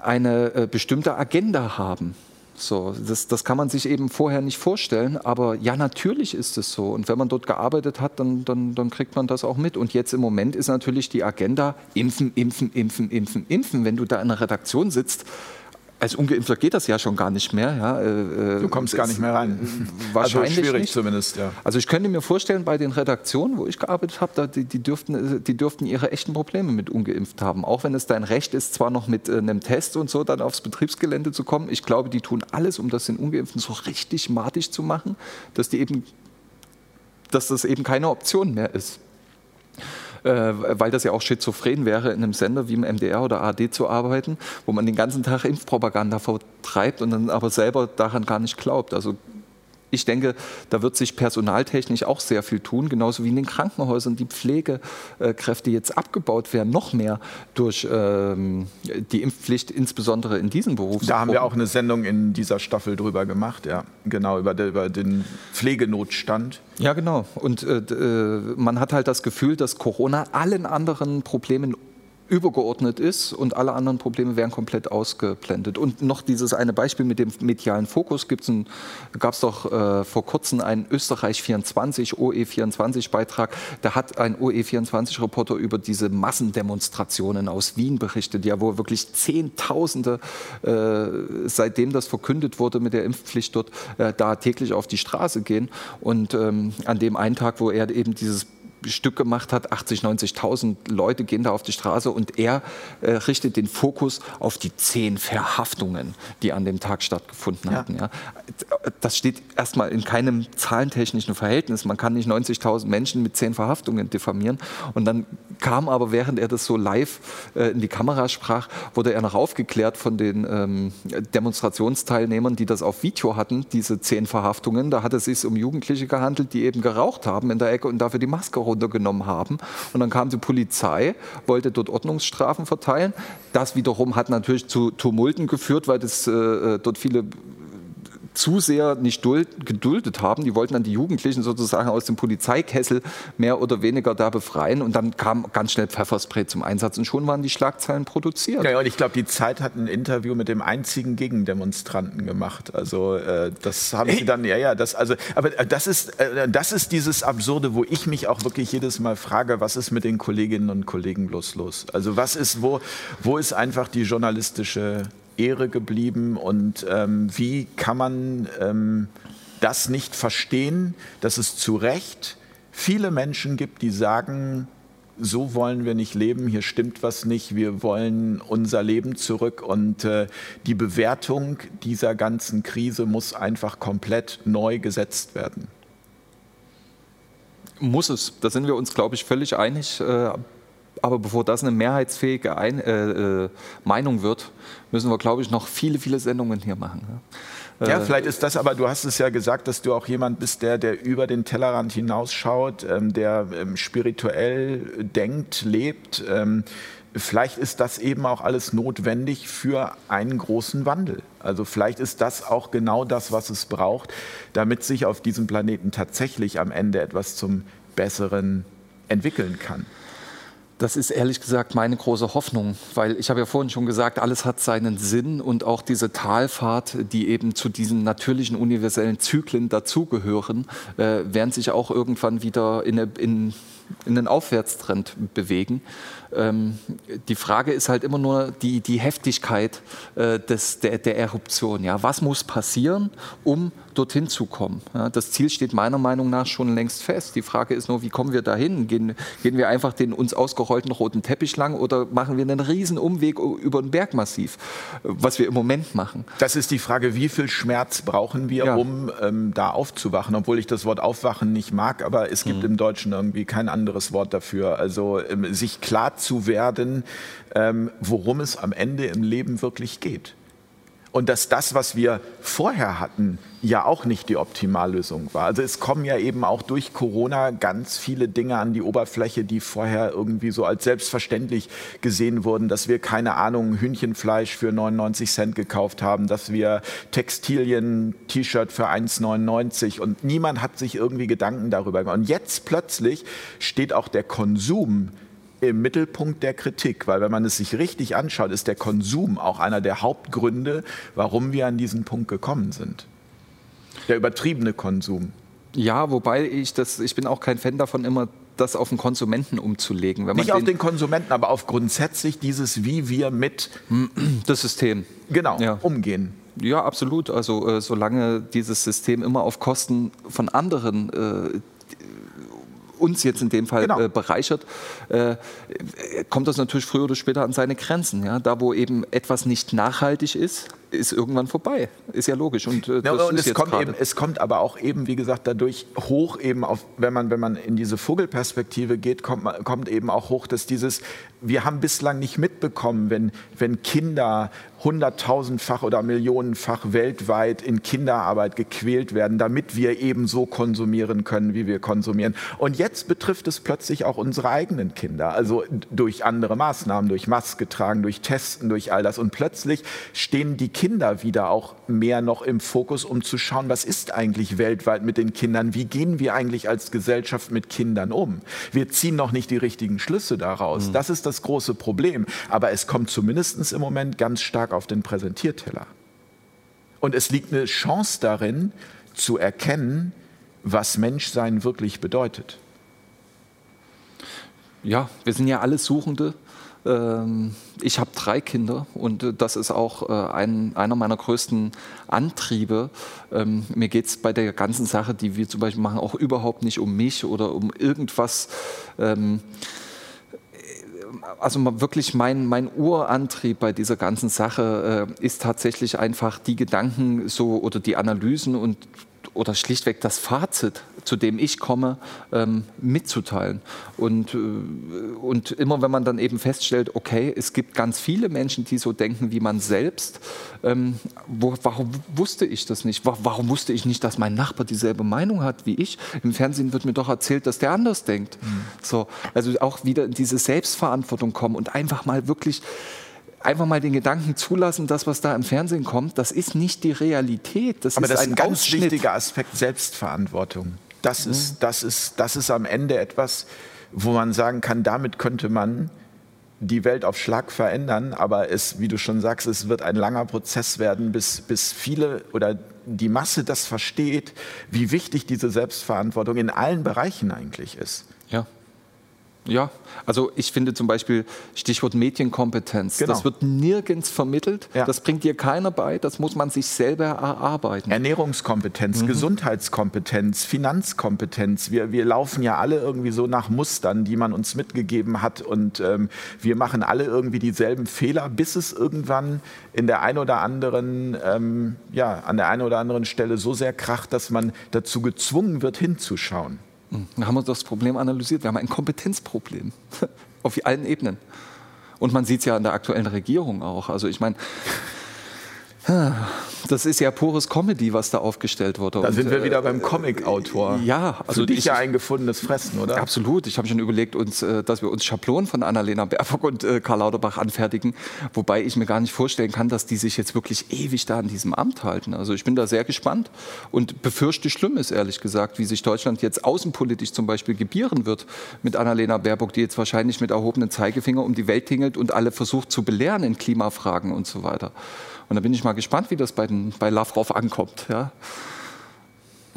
Speaker 3: eine äh, bestimmte Agenda haben? So, das, das kann man sich eben vorher nicht vorstellen, aber ja, natürlich ist es so. Und wenn man dort gearbeitet hat, dann, dann, dann kriegt man das auch mit. Und jetzt im Moment ist natürlich die Agenda impfen, impfen, impfen, impfen, impfen. Wenn du da in einer Redaktion sitzt, als Ungeimpfter geht das ja schon gar nicht mehr. Ja.
Speaker 2: Äh, du kommst gar nicht mehr rein.
Speaker 3: Wahrscheinlich also
Speaker 2: schwierig
Speaker 3: nicht.
Speaker 2: zumindest, ja.
Speaker 3: Also ich könnte mir vorstellen, bei den Redaktionen, wo ich gearbeitet habe, die, die, dürften, die dürften ihre echten Probleme mit ungeimpft haben. Auch wenn es dein Recht ist, zwar noch mit äh, einem Test und so dann aufs Betriebsgelände zu kommen. Ich glaube, die tun alles, um das den Ungeimpften so richtig matig zu machen, dass, die eben, dass das eben keine Option mehr ist äh, weil das ja auch schizophren wäre, in einem Sender wie im MDR oder AD zu arbeiten, wo man den ganzen Tag Impfpropaganda vertreibt und dann aber selber daran gar nicht glaubt. Also ich denke, da wird sich personaltechnisch auch sehr viel tun, genauso wie in den Krankenhäusern die Pflegekräfte jetzt abgebaut werden, noch mehr durch ähm, die Impfpflicht, insbesondere in diesem Beruf.
Speaker 2: Da haben wir auch eine Sendung in dieser Staffel drüber gemacht, ja, genau, über, de, über den Pflegenotstand.
Speaker 3: Ja, genau. Und äh, äh man hat halt das Gefühl, dass Corona allen anderen Problemen übergeordnet ist und alle anderen Probleme werden komplett ausgeblendet. Und noch dieses eine Beispiel mit dem medialen Fokus gab es doch äh, vor kurzem einen Österreich 24, OE24 Beitrag. Da hat ein OE24 Reporter über diese Massendemonstrationen aus Wien berichtet, ja, wo wirklich Zehntausende, äh, seitdem das verkündet wurde mit der Impfpflicht dort, äh, da täglich auf die Straße gehen. Und ähm, an dem einen Tag, wo er eben dieses Stück gemacht hat, 80, 90.000 Leute gehen da auf die Straße und er äh, richtet den Fokus auf die zehn Verhaftungen, die an dem Tag stattgefunden ja. hatten. Ja. Das steht erstmal in keinem zahlentechnischen Verhältnis. Man kann nicht 90.000 Menschen mit zehn Verhaftungen diffamieren. Und dann kam aber, während er das so live äh, in die Kamera sprach, wurde er noch aufgeklärt von den ähm, Demonstrationsteilnehmern, die das auf Video hatten, diese zehn Verhaftungen. Da hat es sich um Jugendliche gehandelt, die eben geraucht haben in der Ecke und dafür die Maske runtergenommen haben. Und dann kam die Polizei, wollte dort Ordnungsstrafen verteilen. Das wiederum hat natürlich zu Tumulten geführt, weil das, äh, äh dort viele zu sehr nicht geduldet haben. Die wollten dann die Jugendlichen sozusagen aus dem Polizeikessel mehr oder weniger da befreien. Und dann kam ganz schnell Pfefferspray zum Einsatz und schon waren die Schlagzeilen produziert.
Speaker 2: Ja, und ich glaube, die Zeit hat ein Interview mit dem einzigen Gegendemonstranten gemacht. Also äh, das haben sie dann, ja, ja, das, also, aber äh, das ist, äh, das ist dieses Absurde, wo ich mich auch wirklich jedes Mal frage, was ist mit den Kolleginnen und Kollegen bloß los? Also was ist, wo, wo ist einfach die journalistische Ehre geblieben und ähm, wie kann man ähm, das nicht verstehen, dass es zu Recht viele Menschen gibt, die sagen, so wollen wir nicht leben, hier stimmt was nicht, wir wollen unser Leben zurück und äh, die Bewertung dieser ganzen Krise muss einfach komplett neu gesetzt werden.
Speaker 3: Muss es, da sind wir uns, glaube ich, völlig einig. Äh, aber bevor das eine mehrheitsfähige Ein äh, äh, Meinung wird, müssen wir, glaube ich, noch viele, viele Sendungen hier machen.
Speaker 2: Ja? Ja, äh, vielleicht ist das, aber du hast es ja gesagt, dass du auch jemand bist, der, der über den Tellerrand hinausschaut, ähm, der ähm, spirituell denkt, lebt. Ähm, vielleicht ist das eben auch alles notwendig für einen großen Wandel. Also vielleicht ist das auch genau das, was es braucht, damit sich auf diesem Planeten tatsächlich am Ende etwas zum Besseren entwickeln kann.
Speaker 3: Das ist ehrlich gesagt meine große Hoffnung, weil ich habe ja vorhin schon gesagt, alles hat seinen Sinn und auch diese Talfahrt, die eben zu diesen natürlichen universellen Zyklen dazugehören, äh, werden sich auch irgendwann wieder in, in, in einen Aufwärtstrend bewegen. Ähm, die Frage ist halt immer nur die, die Heftigkeit äh, des, der, der Eruption. Ja? Was muss passieren, um dorthin zu kommen? Ja? Das Ziel steht meiner Meinung nach schon längst fest. Die Frage ist nur, wie kommen wir dahin? Gehen, gehen wir einfach den uns ausgerollten roten Teppich lang oder machen wir einen riesen Umweg über ein Bergmassiv, was wir im Moment machen?
Speaker 2: Das ist die Frage, wie viel Schmerz brauchen wir, ja. um ähm, da aufzuwachen? Obwohl ich das Wort aufwachen nicht mag, aber es gibt mhm. im Deutschen irgendwie kein anderes Wort dafür. Also ähm, sich klar zu werden, ähm, worum es am Ende im Leben wirklich geht. Und dass das, was wir vorher hatten, ja auch nicht die Optimallösung war. Also es kommen ja eben auch durch Corona ganz viele Dinge an die Oberfläche, die vorher irgendwie so als selbstverständlich gesehen wurden, dass wir keine Ahnung Hühnchenfleisch für 99 Cent gekauft haben, dass wir Textilien T-Shirt für 1,99 und niemand hat sich irgendwie Gedanken darüber gemacht. Und jetzt plötzlich steht auch der Konsum im Mittelpunkt der Kritik, weil wenn man es sich richtig anschaut, ist der Konsum auch einer der Hauptgründe, warum wir an diesen Punkt gekommen sind. Der übertriebene Konsum.
Speaker 3: Ja, wobei ich das, ich bin auch kein Fan davon, immer das auf den Konsumenten umzulegen.
Speaker 2: Nicht den, auf den Konsumenten, aber auf grundsätzlich dieses, wie wir mit
Speaker 3: das System
Speaker 2: genau, ja. umgehen.
Speaker 3: Ja, absolut. Also äh, solange dieses System immer auf Kosten von anderen äh, uns jetzt in dem Fall genau. äh, bereichert, äh, kommt das natürlich früher oder später an seine Grenzen. Ja? Da, wo eben etwas nicht nachhaltig ist, ist irgendwann vorbei. Ist ja logisch. Und,
Speaker 2: äh, ja, und es, kommt eben, es kommt aber auch eben, wie gesagt, dadurch hoch, eben auf, wenn, man, wenn man in diese Vogelperspektive geht, kommt, kommt eben auch hoch, dass dieses, wir haben bislang nicht mitbekommen, wenn, wenn Kinder hunderttausendfach oder millionenfach weltweit in Kinderarbeit gequält werden, damit wir eben so konsumieren können, wie wir konsumieren. Und jetzt betrifft es plötzlich auch unsere eigenen Kinder, also durch andere Maßnahmen, durch Maske tragen, durch Testen, durch all das. Und plötzlich stehen die Kinder wieder auch mehr noch im Fokus, um zu schauen, was ist eigentlich weltweit mit den Kindern, wie gehen wir eigentlich als Gesellschaft mit Kindern um. Wir ziehen noch nicht die richtigen Schlüsse daraus. Mhm. Das ist das große Problem. Aber es kommt zumindest im Moment ganz stark auf den Präsentierteller. Und es liegt eine Chance darin, zu erkennen, was Menschsein wirklich bedeutet.
Speaker 3: Ja, wir sind ja alle Suchende. Ähm, ich habe drei Kinder und äh, das ist auch äh, ein, einer meiner größten Antriebe. Ähm, mir geht es bei der ganzen Sache, die wir zum Beispiel machen, auch überhaupt nicht um mich oder um irgendwas ähm, also wirklich mein, mein Urantrieb bei dieser ganzen Sache äh, ist tatsächlich einfach die Gedanken so oder die Analysen und oder schlichtweg das Fazit, zu dem ich komme, ähm, mitzuteilen. Und, äh, und immer wenn man dann eben feststellt, okay, es gibt ganz viele Menschen, die so denken wie man selbst, ähm, wo, warum wusste ich das nicht? Warum wusste ich nicht, dass mein Nachbar dieselbe Meinung hat wie ich? Im Fernsehen wird mir doch erzählt, dass der anders denkt. Mhm. So, also auch wieder in diese Selbstverantwortung kommen und einfach mal wirklich einfach mal den Gedanken zulassen, das, was da im Fernsehen kommt, das ist nicht die Realität.
Speaker 2: Das Aber ist das ist ein ganz Ausschnitt. wichtiger Aspekt Selbstverantwortung. Das, mhm. ist, das, ist, das ist am Ende etwas, wo man sagen kann, damit könnte man die Welt auf Schlag verändern, aber es, wie du schon sagst, es wird ein langer Prozess werden, bis, bis viele oder die Masse das versteht, wie wichtig diese Selbstverantwortung in allen Bereichen eigentlich ist.
Speaker 3: Ja. Ja, also ich finde zum Beispiel Stichwort Medienkompetenz. Genau. Das wird nirgends vermittelt. Ja. Das bringt dir keiner bei. Das muss man sich selber erarbeiten.
Speaker 2: Ernährungskompetenz, mhm. Gesundheitskompetenz, Finanzkompetenz. Wir, wir laufen ja alle irgendwie so nach Mustern, die man uns mitgegeben hat. Und ähm, wir machen alle irgendwie dieselben Fehler, bis es irgendwann in der einen oder anderen, ähm, ja, an der einen oder anderen Stelle so sehr kracht, dass man dazu gezwungen wird, hinzuschauen.
Speaker 3: Da haben wir das Problem analysiert. Wir haben ein Kompetenzproblem auf allen Ebenen. Und man sieht es ja in der aktuellen Regierung auch. Also ich meine, das ist ja pures Comedy, was da aufgestellt wurde.
Speaker 2: Da und, sind wir wieder äh, beim Comic-Autor.
Speaker 3: Ja,
Speaker 2: also Für dich ich, ja ein gefundenes Fressen, oder?
Speaker 3: Absolut. Ich habe schon überlegt, uns, äh, dass wir uns Schablonen von Annalena Baerbock und äh, Karl Lauterbach anfertigen, wobei ich mir gar nicht vorstellen kann, dass die sich jetzt wirklich ewig da an diesem Amt halten. Also ich bin da sehr gespannt und befürchte Schlimmes, ehrlich gesagt, wie sich Deutschland jetzt außenpolitisch zum Beispiel gebieren wird mit Annalena Baerbock, die jetzt wahrscheinlich mit erhobenen Zeigefinger um die Welt tingelt und alle versucht zu belehren in Klimafragen und so weiter. Und da bin ich mal gespannt, wie das bei, den, bei Lavrov ankommt. Ja.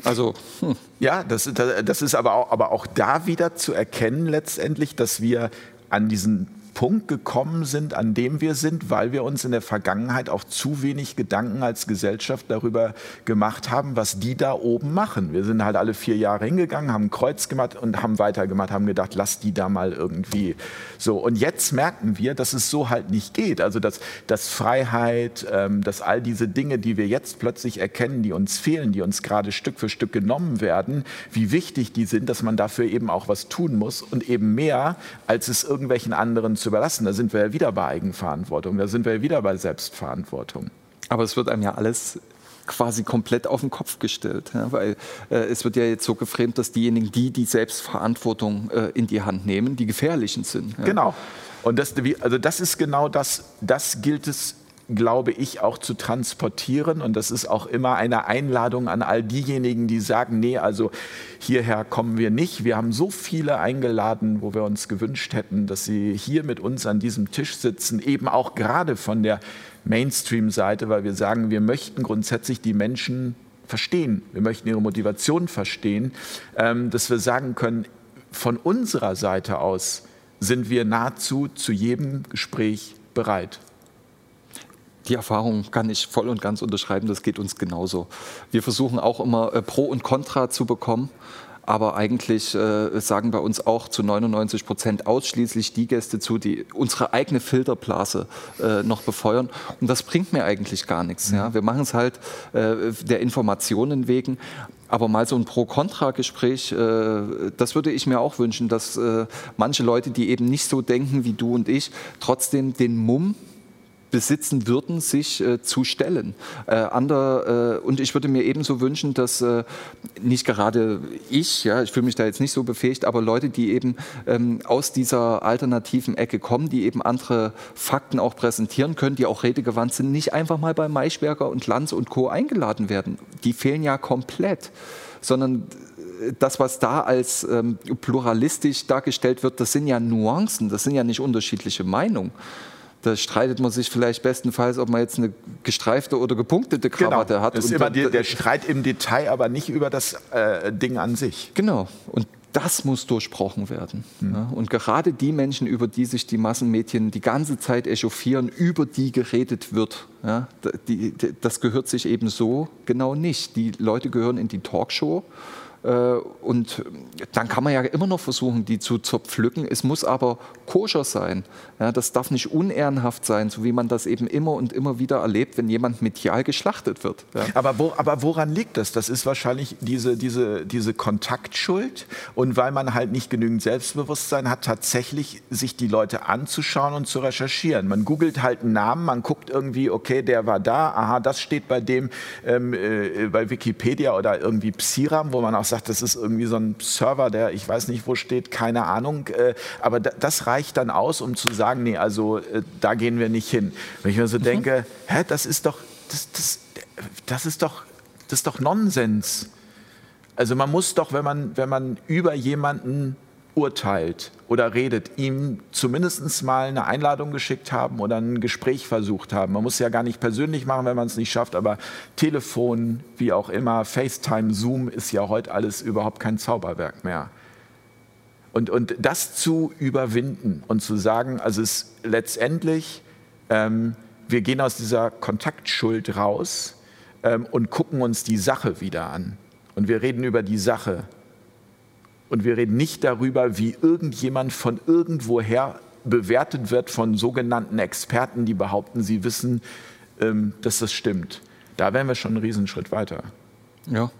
Speaker 2: Also, hm. Ja, das, das ist aber auch, aber auch da wieder zu erkennen letztendlich, dass wir an diesen Punkt gekommen sind, an dem wir sind, weil wir uns in der Vergangenheit auch zu wenig Gedanken als Gesellschaft darüber gemacht haben, was die da oben machen. Wir sind halt alle vier Jahre hingegangen, haben ein Kreuz gemacht und haben weitergemacht, haben gedacht, lass die da mal irgendwie so. Und jetzt merken wir, dass es so halt nicht geht. Also dass, dass Freiheit, ähm, dass all diese Dinge, die wir jetzt plötzlich erkennen, die uns fehlen, die uns gerade Stück für Stück genommen werden, wie wichtig die sind, dass man dafür eben auch was tun muss und eben mehr, als es irgendwelchen anderen zu überlassen. Da sind wir ja wieder bei Eigenverantwortung, da sind wir ja wieder bei Selbstverantwortung.
Speaker 3: Aber es wird einem ja alles quasi komplett auf den Kopf gestellt. Ja, weil äh, es wird ja jetzt so geframt, dass diejenigen, die die Selbstverantwortung äh, in die Hand nehmen, die gefährlichen sind.
Speaker 2: Ja. Genau. Und das, also das ist genau das, das gilt es glaube ich, auch zu transportieren. Und das ist auch immer eine Einladung an all diejenigen, die sagen, nee, also hierher kommen wir nicht. Wir haben so viele eingeladen, wo wir uns gewünscht hätten, dass sie hier mit uns an diesem Tisch sitzen, eben auch gerade von der Mainstream-Seite, weil wir sagen, wir möchten grundsätzlich die Menschen verstehen. Wir möchten ihre Motivation verstehen, ähm, dass wir sagen können, von unserer Seite aus sind wir nahezu zu jedem Gespräch bereit.
Speaker 3: Die Erfahrung kann ich voll und ganz unterschreiben, das geht uns genauso. Wir versuchen auch immer äh, Pro und Contra zu bekommen. Aber eigentlich äh, sagen bei uns auch zu 99 Prozent ausschließlich die Gäste zu, die unsere eigene Filterblase äh, noch befeuern. Und das bringt mir eigentlich gar nichts. Ja? Wir machen es halt äh, der Informationen wegen. Aber mal so ein Pro-Kontra-Gespräch, äh, das würde ich mir auch wünschen, dass äh, manche Leute, die eben nicht so denken wie du und ich, trotzdem den Mumm besitzen würden, sich äh, zu stellen. Äh, ander, äh, und ich würde mir ebenso wünschen, dass äh, nicht gerade ich, ja, ich fühle mich da jetzt nicht so befähigt, aber Leute, die eben ähm, aus dieser alternativen Ecke kommen, die eben andere Fakten auch präsentieren können, die auch redegewandt sind, nicht einfach mal bei Maischberger und Lanz und Co. eingeladen werden. Die fehlen ja komplett, sondern äh, das, was da als ähm, pluralistisch dargestellt wird, das sind ja Nuancen, das sind ja nicht unterschiedliche Meinungen. Da streitet man sich vielleicht bestenfalls, ob man jetzt eine gestreifte oder gepunktete genau. Krawatte genau. hat.
Speaker 2: Das ist immer die, der Streit im Detail, aber nicht über das äh, Ding an sich.
Speaker 3: Genau. Und das muss durchbrochen werden. Mhm. Ja, und gerade die Menschen, über die sich die Massenmedien die ganze Zeit echauffieren, über die geredet wird, ja, die, das gehört sich eben so genau nicht. Die Leute gehören in die Talkshow äh, und dann kann man ja immer noch versuchen, die zu zerpflücken. Es muss aber koscher sein. Ja, das darf nicht unehrenhaft sein, so wie man das eben immer und immer wieder erlebt, wenn jemand medial geschlachtet wird.
Speaker 2: Ja. Aber, wo, aber woran liegt das? Das ist wahrscheinlich diese, diese, diese Kontaktschuld und weil man halt nicht genügend Selbstbewusstsein hat, tatsächlich sich die Leute anzuschauen und zu recherchieren. Man googelt halt einen Namen, man guckt irgendwie, okay, der war da, aha, das steht bei dem ähm, äh, bei Wikipedia oder irgendwie Psiram, wo man auch sagt, das ist irgendwie so ein Server, der ich weiß nicht, wo steht, keine Ahnung. Äh, aber das reicht dann aus, um zu sagen, nee, also äh, da gehen wir nicht hin. Wenn ich mir so mhm. denke, hä, das ist doch, das, das, das ist doch, das ist doch Nonsens. Also man muss doch, wenn man, wenn man über jemanden urteilt oder redet, ihm zumindest mal eine Einladung geschickt haben oder ein Gespräch versucht haben. Man muss es ja gar nicht persönlich machen, wenn man es nicht schafft, aber Telefon, wie auch immer, FaceTime, Zoom ist ja heute alles überhaupt kein Zauberwerk mehr. Und, und das zu überwinden und zu sagen, also es letztendlich, ähm, wir gehen aus dieser Kontaktschuld raus ähm, und gucken uns die Sache wieder an. Und wir reden über die Sache und wir reden nicht darüber, wie irgendjemand von irgendwoher bewertet wird von sogenannten Experten, die behaupten, sie wissen, ähm, dass das stimmt. Da wären wir schon einen Riesenschritt weiter.
Speaker 3: Ja,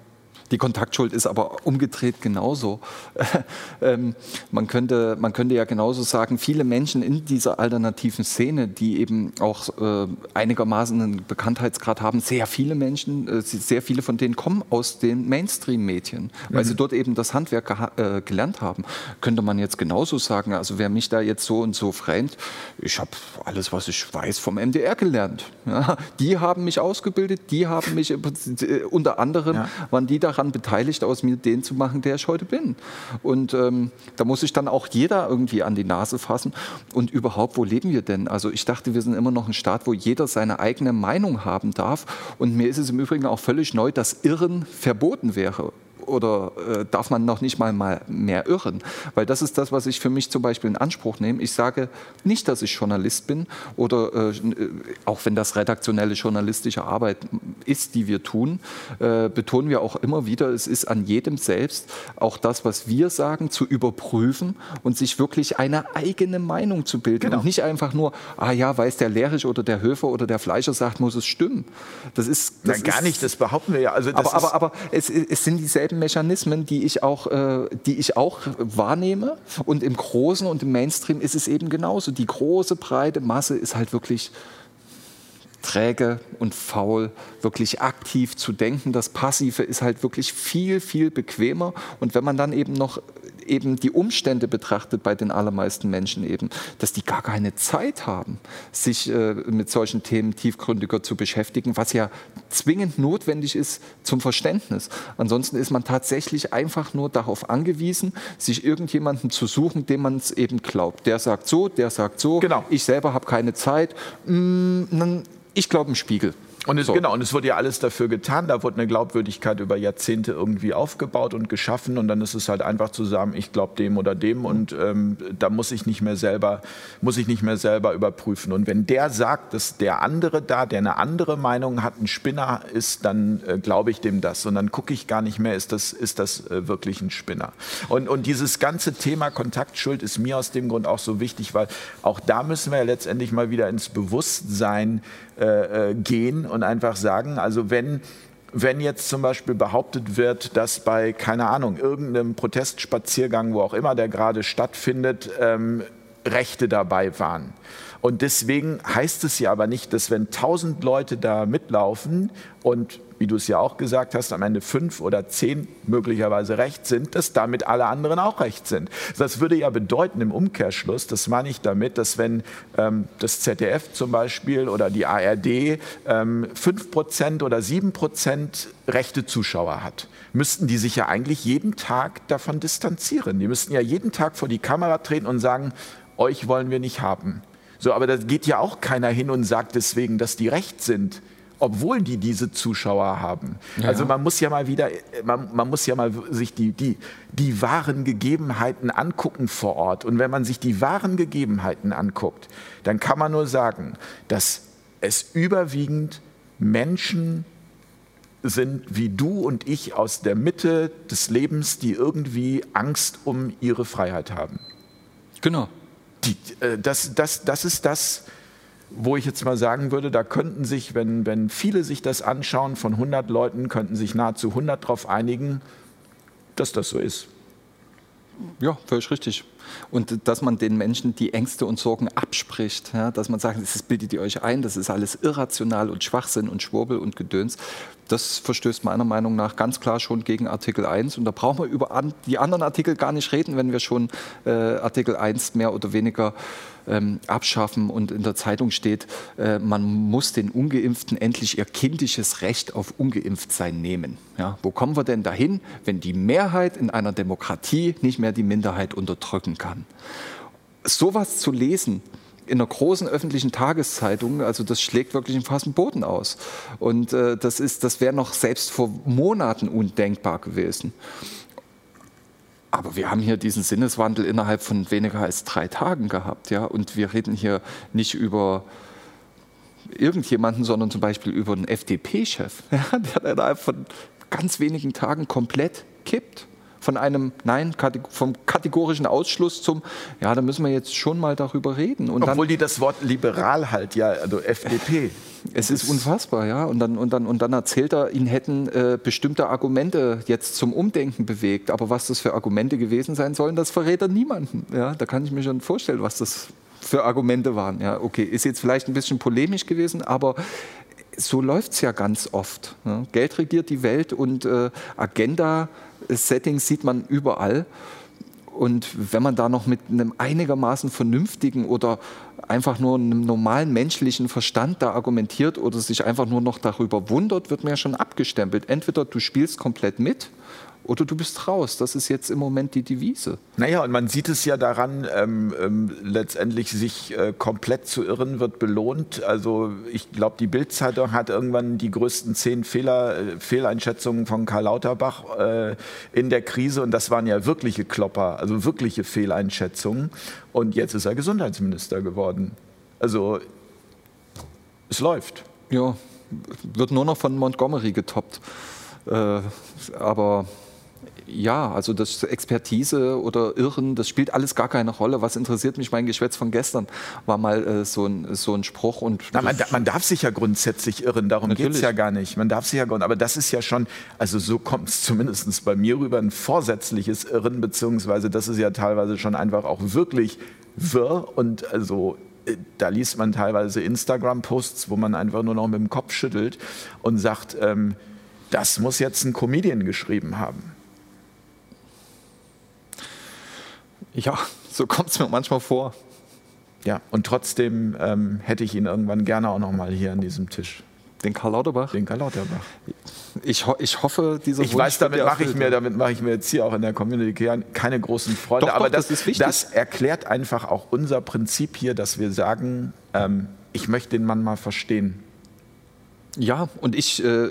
Speaker 3: die Kontaktschuld ist aber umgedreht genauso. ähm, man, könnte, man könnte ja genauso sagen, viele Menschen in dieser alternativen Szene, die eben auch äh, einigermaßen einen Bekanntheitsgrad haben, sehr viele Menschen, äh, sehr viele von denen kommen aus den Mainstream-Medien, weil mhm. sie dort eben das Handwerk äh, gelernt haben. Könnte man jetzt genauso sagen, also wer mich da jetzt so und so fremd, ich habe alles, was ich weiß, vom MDR gelernt. Ja, die haben mich ausgebildet, die haben mich äh, unter anderem, ja. waren die da daran beteiligt, aus mir den zu machen, der ich heute bin. Und ähm, da muss sich dann auch jeder irgendwie an die Nase fassen. Und überhaupt, wo leben wir denn? Also ich dachte, wir sind immer noch ein Staat, wo jeder seine eigene Meinung haben darf. Und mir ist es im Übrigen auch völlig neu, dass Irren verboten wäre oder äh, darf man noch nicht mal, mal mehr irren? Weil das ist das, was ich für mich zum Beispiel in Anspruch nehme. Ich sage nicht, dass ich Journalist bin oder äh, äh, auch wenn das redaktionelle journalistische Arbeit ist, die wir tun, äh, betonen wir auch immer wieder, es ist an jedem selbst, auch das, was wir sagen, zu überprüfen und sich wirklich eine eigene Meinung zu bilden genau. und nicht einfach nur, ah ja, weiß der Lehrich oder der Höfer oder der Fleischer sagt, muss es stimmen.
Speaker 2: Das ist das Nein, gar ist, nicht, das behaupten wir ja.
Speaker 3: Also aber, aber, aber es, es sind dieselben bestimmten Mechanismen, die ich auch, äh, die ich auch wahrnehme. Und im Großen und im Mainstream ist es eben genauso. Die große, breite Masse ist halt wirklich träge und faul, wirklich aktiv zu denken. Das Passive ist halt wirklich viel, viel bequemer. Und wenn man dann eben noch eben die Umstände betrachtet bei den allermeisten Menschen eben, dass die gar keine Zeit haben, sich äh, mit solchen Themen tiefgründiger zu beschäftigen, was ja zwingend notwendig ist zum Verständnis. Ansonsten ist man tatsächlich einfach nur darauf angewiesen, sich irgendjemanden zu suchen, dem man es eben glaubt. Der sagt so, der sagt so,
Speaker 2: genau.
Speaker 3: ich selber habe keine Zeit. Mm, ich glaube im Spiegel.
Speaker 2: Und es, so. genau, und es wurde ja alles dafür getan. Da wurde eine Glaubwürdigkeit über Jahrzehnte irgendwie aufgebaut und geschaffen. Und dann ist es halt einfach zu sagen, ich glaube dem oder dem. Und ähm, da muss ich nicht mehr selber, muss ich nicht mehr selber überprüfen. Und wenn der sagt, dass der andere da, der eine andere Meinung hat, ein Spinner ist, dann äh, glaube ich dem das. Und dann gucke ich gar nicht mehr, ist das, ist das äh, wirklich ein Spinner. Und, und dieses ganze Thema Kontaktschuld ist mir aus dem Grund auch so wichtig, weil auch da müssen wir ja letztendlich mal wieder ins Bewusstsein äh, äh, gehen und einfach sagen, also wenn wenn jetzt zum Beispiel behauptet wird, dass bei, keine Ahnung, irgendeinem Protestspaziergang, wo auch immer der gerade stattfindet, ähm, Rechte dabei waren. Und deswegen heißt es ja aber nicht, dass wenn tausend Leute da mitlaufen und wie du es ja auch gesagt hast, am Ende fünf oder zehn möglicherweise recht sind, dass damit alle anderen auch recht sind. Das würde ja bedeuten im Umkehrschluss, das meine ich damit, dass wenn ähm, das ZDF zum Beispiel oder die ARD ähm, fünf Prozent oder sieben Prozent rechte Zuschauer hat, müssten die sich ja eigentlich jeden Tag davon distanzieren. Die müssten ja jeden Tag vor die Kamera treten und sagen, euch wollen wir nicht haben. So, aber da geht ja auch keiner hin und sagt deswegen, dass die recht sind obwohl die diese Zuschauer haben. Ja. Also man muss ja mal wieder, man, man, muss ja mal sich die, die, die wahren Gegebenheiten angucken vor Ort. Und wenn man sich die wahren Gegebenheiten anguckt, dann kann man nur sagen, dass es überwiegend Menschen sind wie du und ich aus der Mitte des Lebens, die irgendwie Angst um ihre Freiheit haben.
Speaker 3: Genau.
Speaker 2: Die, äh, das, das, das ist das, wo ich jetzt mal sagen würde, da könnten sich, wenn, wenn viele sich das anschauen, von 100 Leuten, könnten sich nahezu 100 darauf einigen, dass das so ist.
Speaker 3: Ja, völlig richtig. Und dass man den Menschen die Ängste und Sorgen abspricht, ja, dass man sagt, das bildet ihr euch ein, das ist alles irrational und Schwachsinn und Schwurbel und Gedöns, das verstößt meiner Meinung nach ganz klar schon gegen Artikel 1. Und da brauchen wir über die anderen Artikel gar nicht reden, wenn wir schon äh, Artikel 1 mehr oder weniger ähm, abschaffen und in der Zeitung steht, äh, man muss den Ungeimpften endlich ihr kindisches Recht auf Ungeimpftsein nehmen. Ja, wo kommen wir denn dahin, wenn die Mehrheit in einer Demokratie nicht mehr die Minderheit unterdrücken kann? Sowas zu lesen, in einer großen öffentlichen Tageszeitung, also das schlägt wirklich fast den Boden aus. Und äh, das, das wäre noch selbst vor Monaten undenkbar gewesen. Aber wir haben hier diesen Sinneswandel innerhalb von weniger als drei Tagen gehabt. Ja? Und wir reden hier nicht über irgendjemanden, sondern zum Beispiel über einen FDP-Chef, ja, der innerhalb von ganz wenigen Tagen komplett kippt von einem Nein, vom kategorischen Ausschluss zum, ja, da müssen wir jetzt schon mal darüber reden.
Speaker 2: Und Obwohl dann, die das Wort liberal halt, ja, also FDP.
Speaker 3: Es ist unfassbar, ja. Und dann, und dann, und dann erzählt er, ihn hätten äh, bestimmte Argumente jetzt zum Umdenken bewegt. Aber was das für Argumente gewesen sein sollen, das verrät er niemanden. Ja, da kann ich mir schon vorstellen, was das für Argumente waren. Ja, okay, ist jetzt vielleicht ein bisschen polemisch gewesen, aber so läuft es ja ganz oft. Ja. Geld regiert die Welt und äh, Agenda Settings sieht man überall. Und wenn man da noch mit einem einigermaßen vernünftigen oder einfach nur einem normalen menschlichen Verstand da argumentiert oder sich einfach nur noch darüber wundert, wird man ja schon abgestempelt. Entweder du spielst komplett mit oder du bist raus. Das ist jetzt im Moment die Devise.
Speaker 2: Naja, und man sieht es ja daran, ähm, ähm, letztendlich sich äh, komplett zu irren wird belohnt. Also ich glaube, die Bildzeitung hat irgendwann die größten zehn Fehler, äh, Fehleinschätzungen von Karl Lauterbach äh, in der Krise und das waren ja wirkliche Klopper, also wirkliche Fehleinschätzungen. Und jetzt ist er Gesundheitsminister geworden. Also es läuft.
Speaker 3: Ja, wird nur noch von Montgomery getoppt. Äh, aber ja, also das Expertise oder Irren, das spielt alles gar keine Rolle. Was interessiert mich mein Geschwätz von gestern? War mal äh, so, ein, so ein Spruch. Und
Speaker 2: Na, man, man, darf sich ja grundsätzlich irren, darum geht es ja gar nicht. Man darf sich ja aber das ist ja schon, also so kommt es zumindest bei mir rüber, ein vorsätzliches Irren, beziehungsweise das ist ja teilweise schon einfach auch wirklich wirr und also äh, da liest man teilweise Instagram-Posts, wo man einfach nur noch mit dem Kopf schüttelt und sagt, ähm, das muss jetzt ein Comedian geschrieben haben.
Speaker 3: Ja, so kommt es mir manchmal vor.
Speaker 2: Ja, und trotzdem ähm, hätte ich ihn irgendwann gerne auch noch mal hier an diesem Tisch.
Speaker 3: Den Karl Lauterbach?
Speaker 2: Den Karl Lauterbach.
Speaker 3: Ich, ho ich hoffe, dieser
Speaker 2: Ich Wunsch weiß, damit mache ich, mir, damit mache ich mir jetzt hier auch in der Community keine großen Freunde.
Speaker 3: Doch,
Speaker 2: aber
Speaker 3: doch,
Speaker 2: das,
Speaker 3: das, ist wichtig.
Speaker 2: das erklärt einfach auch unser Prinzip hier, dass wir sagen, ähm, ich möchte den Mann mal verstehen.
Speaker 3: Ja, und ich äh,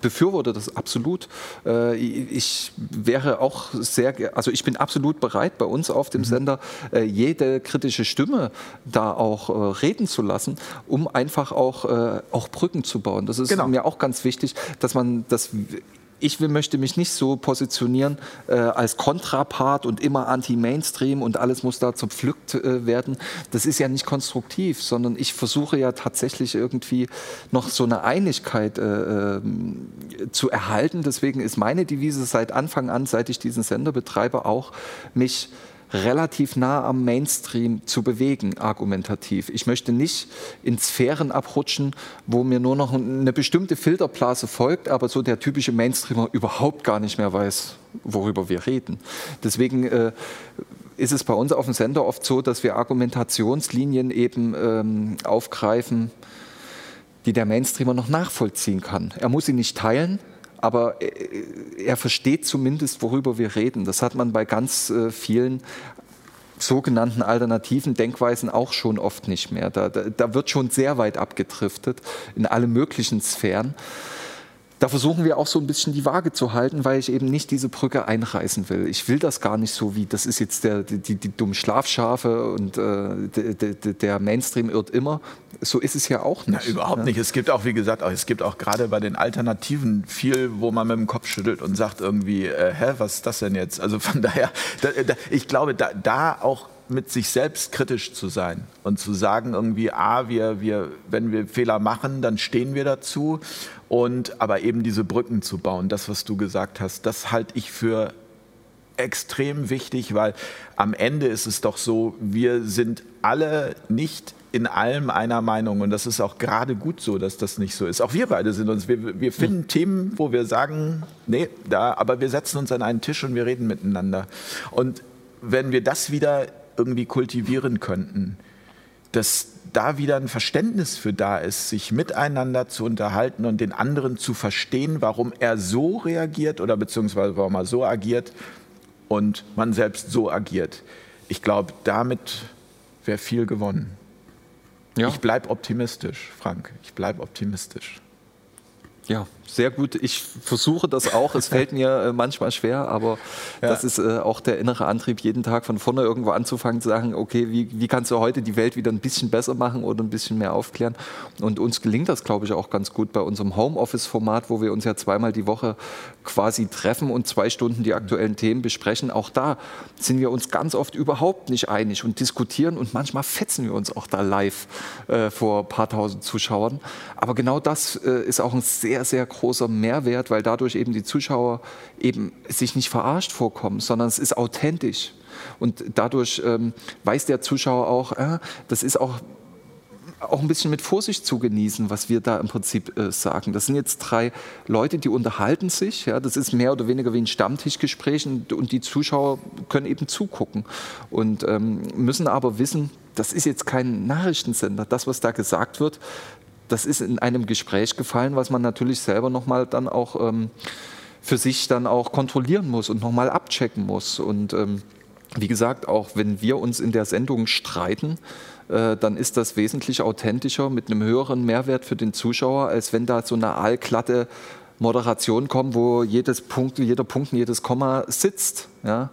Speaker 3: befürworte das absolut. Äh, ich wäre auch sehr, also ich bin absolut bereit, bei uns auf dem mhm. Sender äh, jede kritische Stimme da auch äh, reden zu lassen, um einfach auch, äh, auch Brücken zu bauen. Das ist genau. mir auch ganz wichtig, dass man das ich will, möchte mich nicht so positionieren äh, als Kontrapart und immer anti-Mainstream und alles muss da zerpflückt äh, werden. Das ist ja nicht konstruktiv, sondern ich versuche ja tatsächlich irgendwie noch so eine Einigkeit äh, ähm, zu erhalten. Deswegen ist meine Devise seit Anfang an, seit ich diesen Sender betreibe, auch mich relativ nah am Mainstream zu bewegen, argumentativ. Ich möchte nicht in Sphären abrutschen, wo mir nur noch eine bestimmte Filterblase folgt, aber so der typische Mainstreamer überhaupt gar nicht mehr weiß, worüber wir reden. Deswegen äh, ist es bei uns auf dem Sender oft so, dass wir Argumentationslinien eben ähm, aufgreifen, die der Mainstreamer noch nachvollziehen kann. Er muss sie nicht teilen, aber äh, er versteht zumindest, worüber wir reden. Das hat man bei ganz äh, vielen sogenannten alternativen Denkweisen auch schon oft nicht mehr. Da, da, da wird schon sehr weit abgedriftet in alle möglichen Sphären da versuchen wir auch so ein bisschen die Waage zu halten, weil ich eben nicht diese Brücke einreißen will. Ich will das gar nicht so wie, das ist jetzt der, die, die, dummen Schlafschafe und äh, de, de, der Mainstream irrt immer. So ist es ja auch nicht.
Speaker 2: Na, überhaupt ja. nicht. Es gibt auch, wie gesagt, auch, es gibt auch gerade bei den Alternativen viel, wo man mit dem Kopf schüttelt und sagt irgendwie, äh, hä, was ist das denn jetzt? Also von daher, da, da, ich glaube, da, da auch mit sich selbst kritisch zu sein und zu sagen irgendwie, ah, wir, wir, wenn wir Fehler machen, dann stehen wir dazu und aber eben diese Brücken zu bauen, das, was du gesagt hast, das halte ich für extrem wichtig, weil am Ende ist es doch so, wir sind alle nicht in allem einer Meinung und das ist auch gerade gut so, dass das nicht so ist. Auch wir beide sind uns, wir, wir finden mhm. Themen, wo wir sagen, nee, da, aber wir setzen uns an einen Tisch und wir reden miteinander. Und wenn wir das wieder irgendwie kultivieren könnten, dass da wieder ein Verständnis für da ist, sich miteinander zu unterhalten und den anderen zu verstehen, warum er so reagiert oder beziehungsweise warum er so agiert und man selbst so agiert. Ich glaube, damit wäre viel gewonnen. Ja. Ich bleibe optimistisch, Frank. Ich bleibe optimistisch.
Speaker 3: Ja, sehr gut. Ich versuche das auch. Es fällt mir äh, manchmal schwer, aber ja. das ist äh, auch der innere Antrieb, jeden Tag von vorne irgendwo anzufangen, zu sagen, okay, wie, wie kannst du heute die Welt wieder ein bisschen besser machen oder ein bisschen mehr aufklären? Und uns gelingt das, glaube ich, auch ganz gut bei unserem Homeoffice-Format, wo wir uns ja zweimal die Woche quasi treffen und zwei Stunden die aktuellen Themen besprechen. Auch da sind wir uns ganz oft überhaupt nicht einig und diskutieren und manchmal fetzen wir uns auch da live äh, vor ein paar tausend Zuschauern. Aber genau das äh, ist auch ein sehr, sehr großes großer Mehrwert, weil dadurch eben die Zuschauer eben sich nicht verarscht vorkommen, sondern es ist authentisch. Und dadurch ähm, weiß der Zuschauer auch, äh, das ist auch auch ein bisschen mit Vorsicht zu genießen, was wir da im Prinzip äh, sagen. Das sind jetzt drei Leute, die unterhalten sich. Ja, das ist mehr oder weniger wie ein Stammtischgespräch und, und die Zuschauer können eben zugucken und ähm, müssen aber wissen, das ist jetzt kein Nachrichtensender. Das, was da gesagt wird, das ist in einem Gespräch gefallen, was man natürlich selber nochmal dann auch ähm, für sich dann auch kontrollieren muss und nochmal abchecken muss. Und ähm, wie gesagt, auch wenn wir uns in der Sendung streiten, äh, dann ist das wesentlich authentischer mit einem höheren Mehrwert für den Zuschauer, als wenn da so eine aalglatte Moderation kommt, wo jedes Punkt, jeder Punkt jedes Komma sitzt. Ja?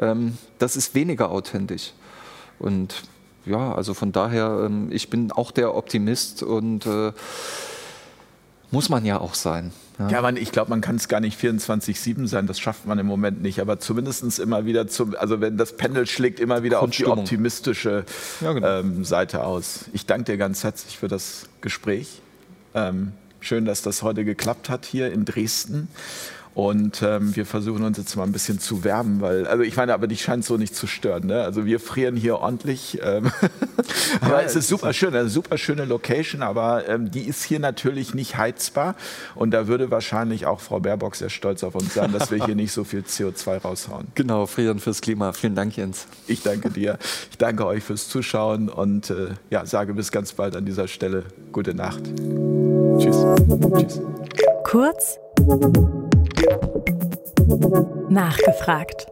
Speaker 3: Ähm, das ist weniger authentisch. Und ja, also von daher, ähm, ich bin auch der Optimist und äh, muss man ja auch sein.
Speaker 2: Ja, ja man, ich glaube, man kann es gar nicht 24-7 sein, das schafft man im Moment nicht, aber zumindest immer wieder, zum, also wenn das Pendel schlägt, immer wieder auf die optimistische ja, genau. ähm, Seite aus. Ich danke dir ganz herzlich für das Gespräch. Ähm, schön, dass das heute geklappt hat hier in Dresden. Und ähm, wir versuchen uns jetzt mal ein bisschen zu wärmen, weil, also ich meine, aber die scheint so nicht zu stören. Ne? Also wir frieren hier ordentlich. Ähm, aber ja, es ist super schön, eine super schöne Location, aber ähm, die ist hier natürlich nicht heizbar. Und da würde wahrscheinlich auch Frau Baerbock sehr stolz auf uns sein, dass wir hier nicht so viel CO2 raushauen.
Speaker 4: Genau, frieren fürs Klima. Vielen Dank, Jens.
Speaker 2: Ich danke dir. Ich danke euch fürs Zuschauen und äh, ja, sage bis ganz bald an dieser Stelle gute Nacht. Tschüss. Tschüss.
Speaker 1: Kurz Nachgefragt.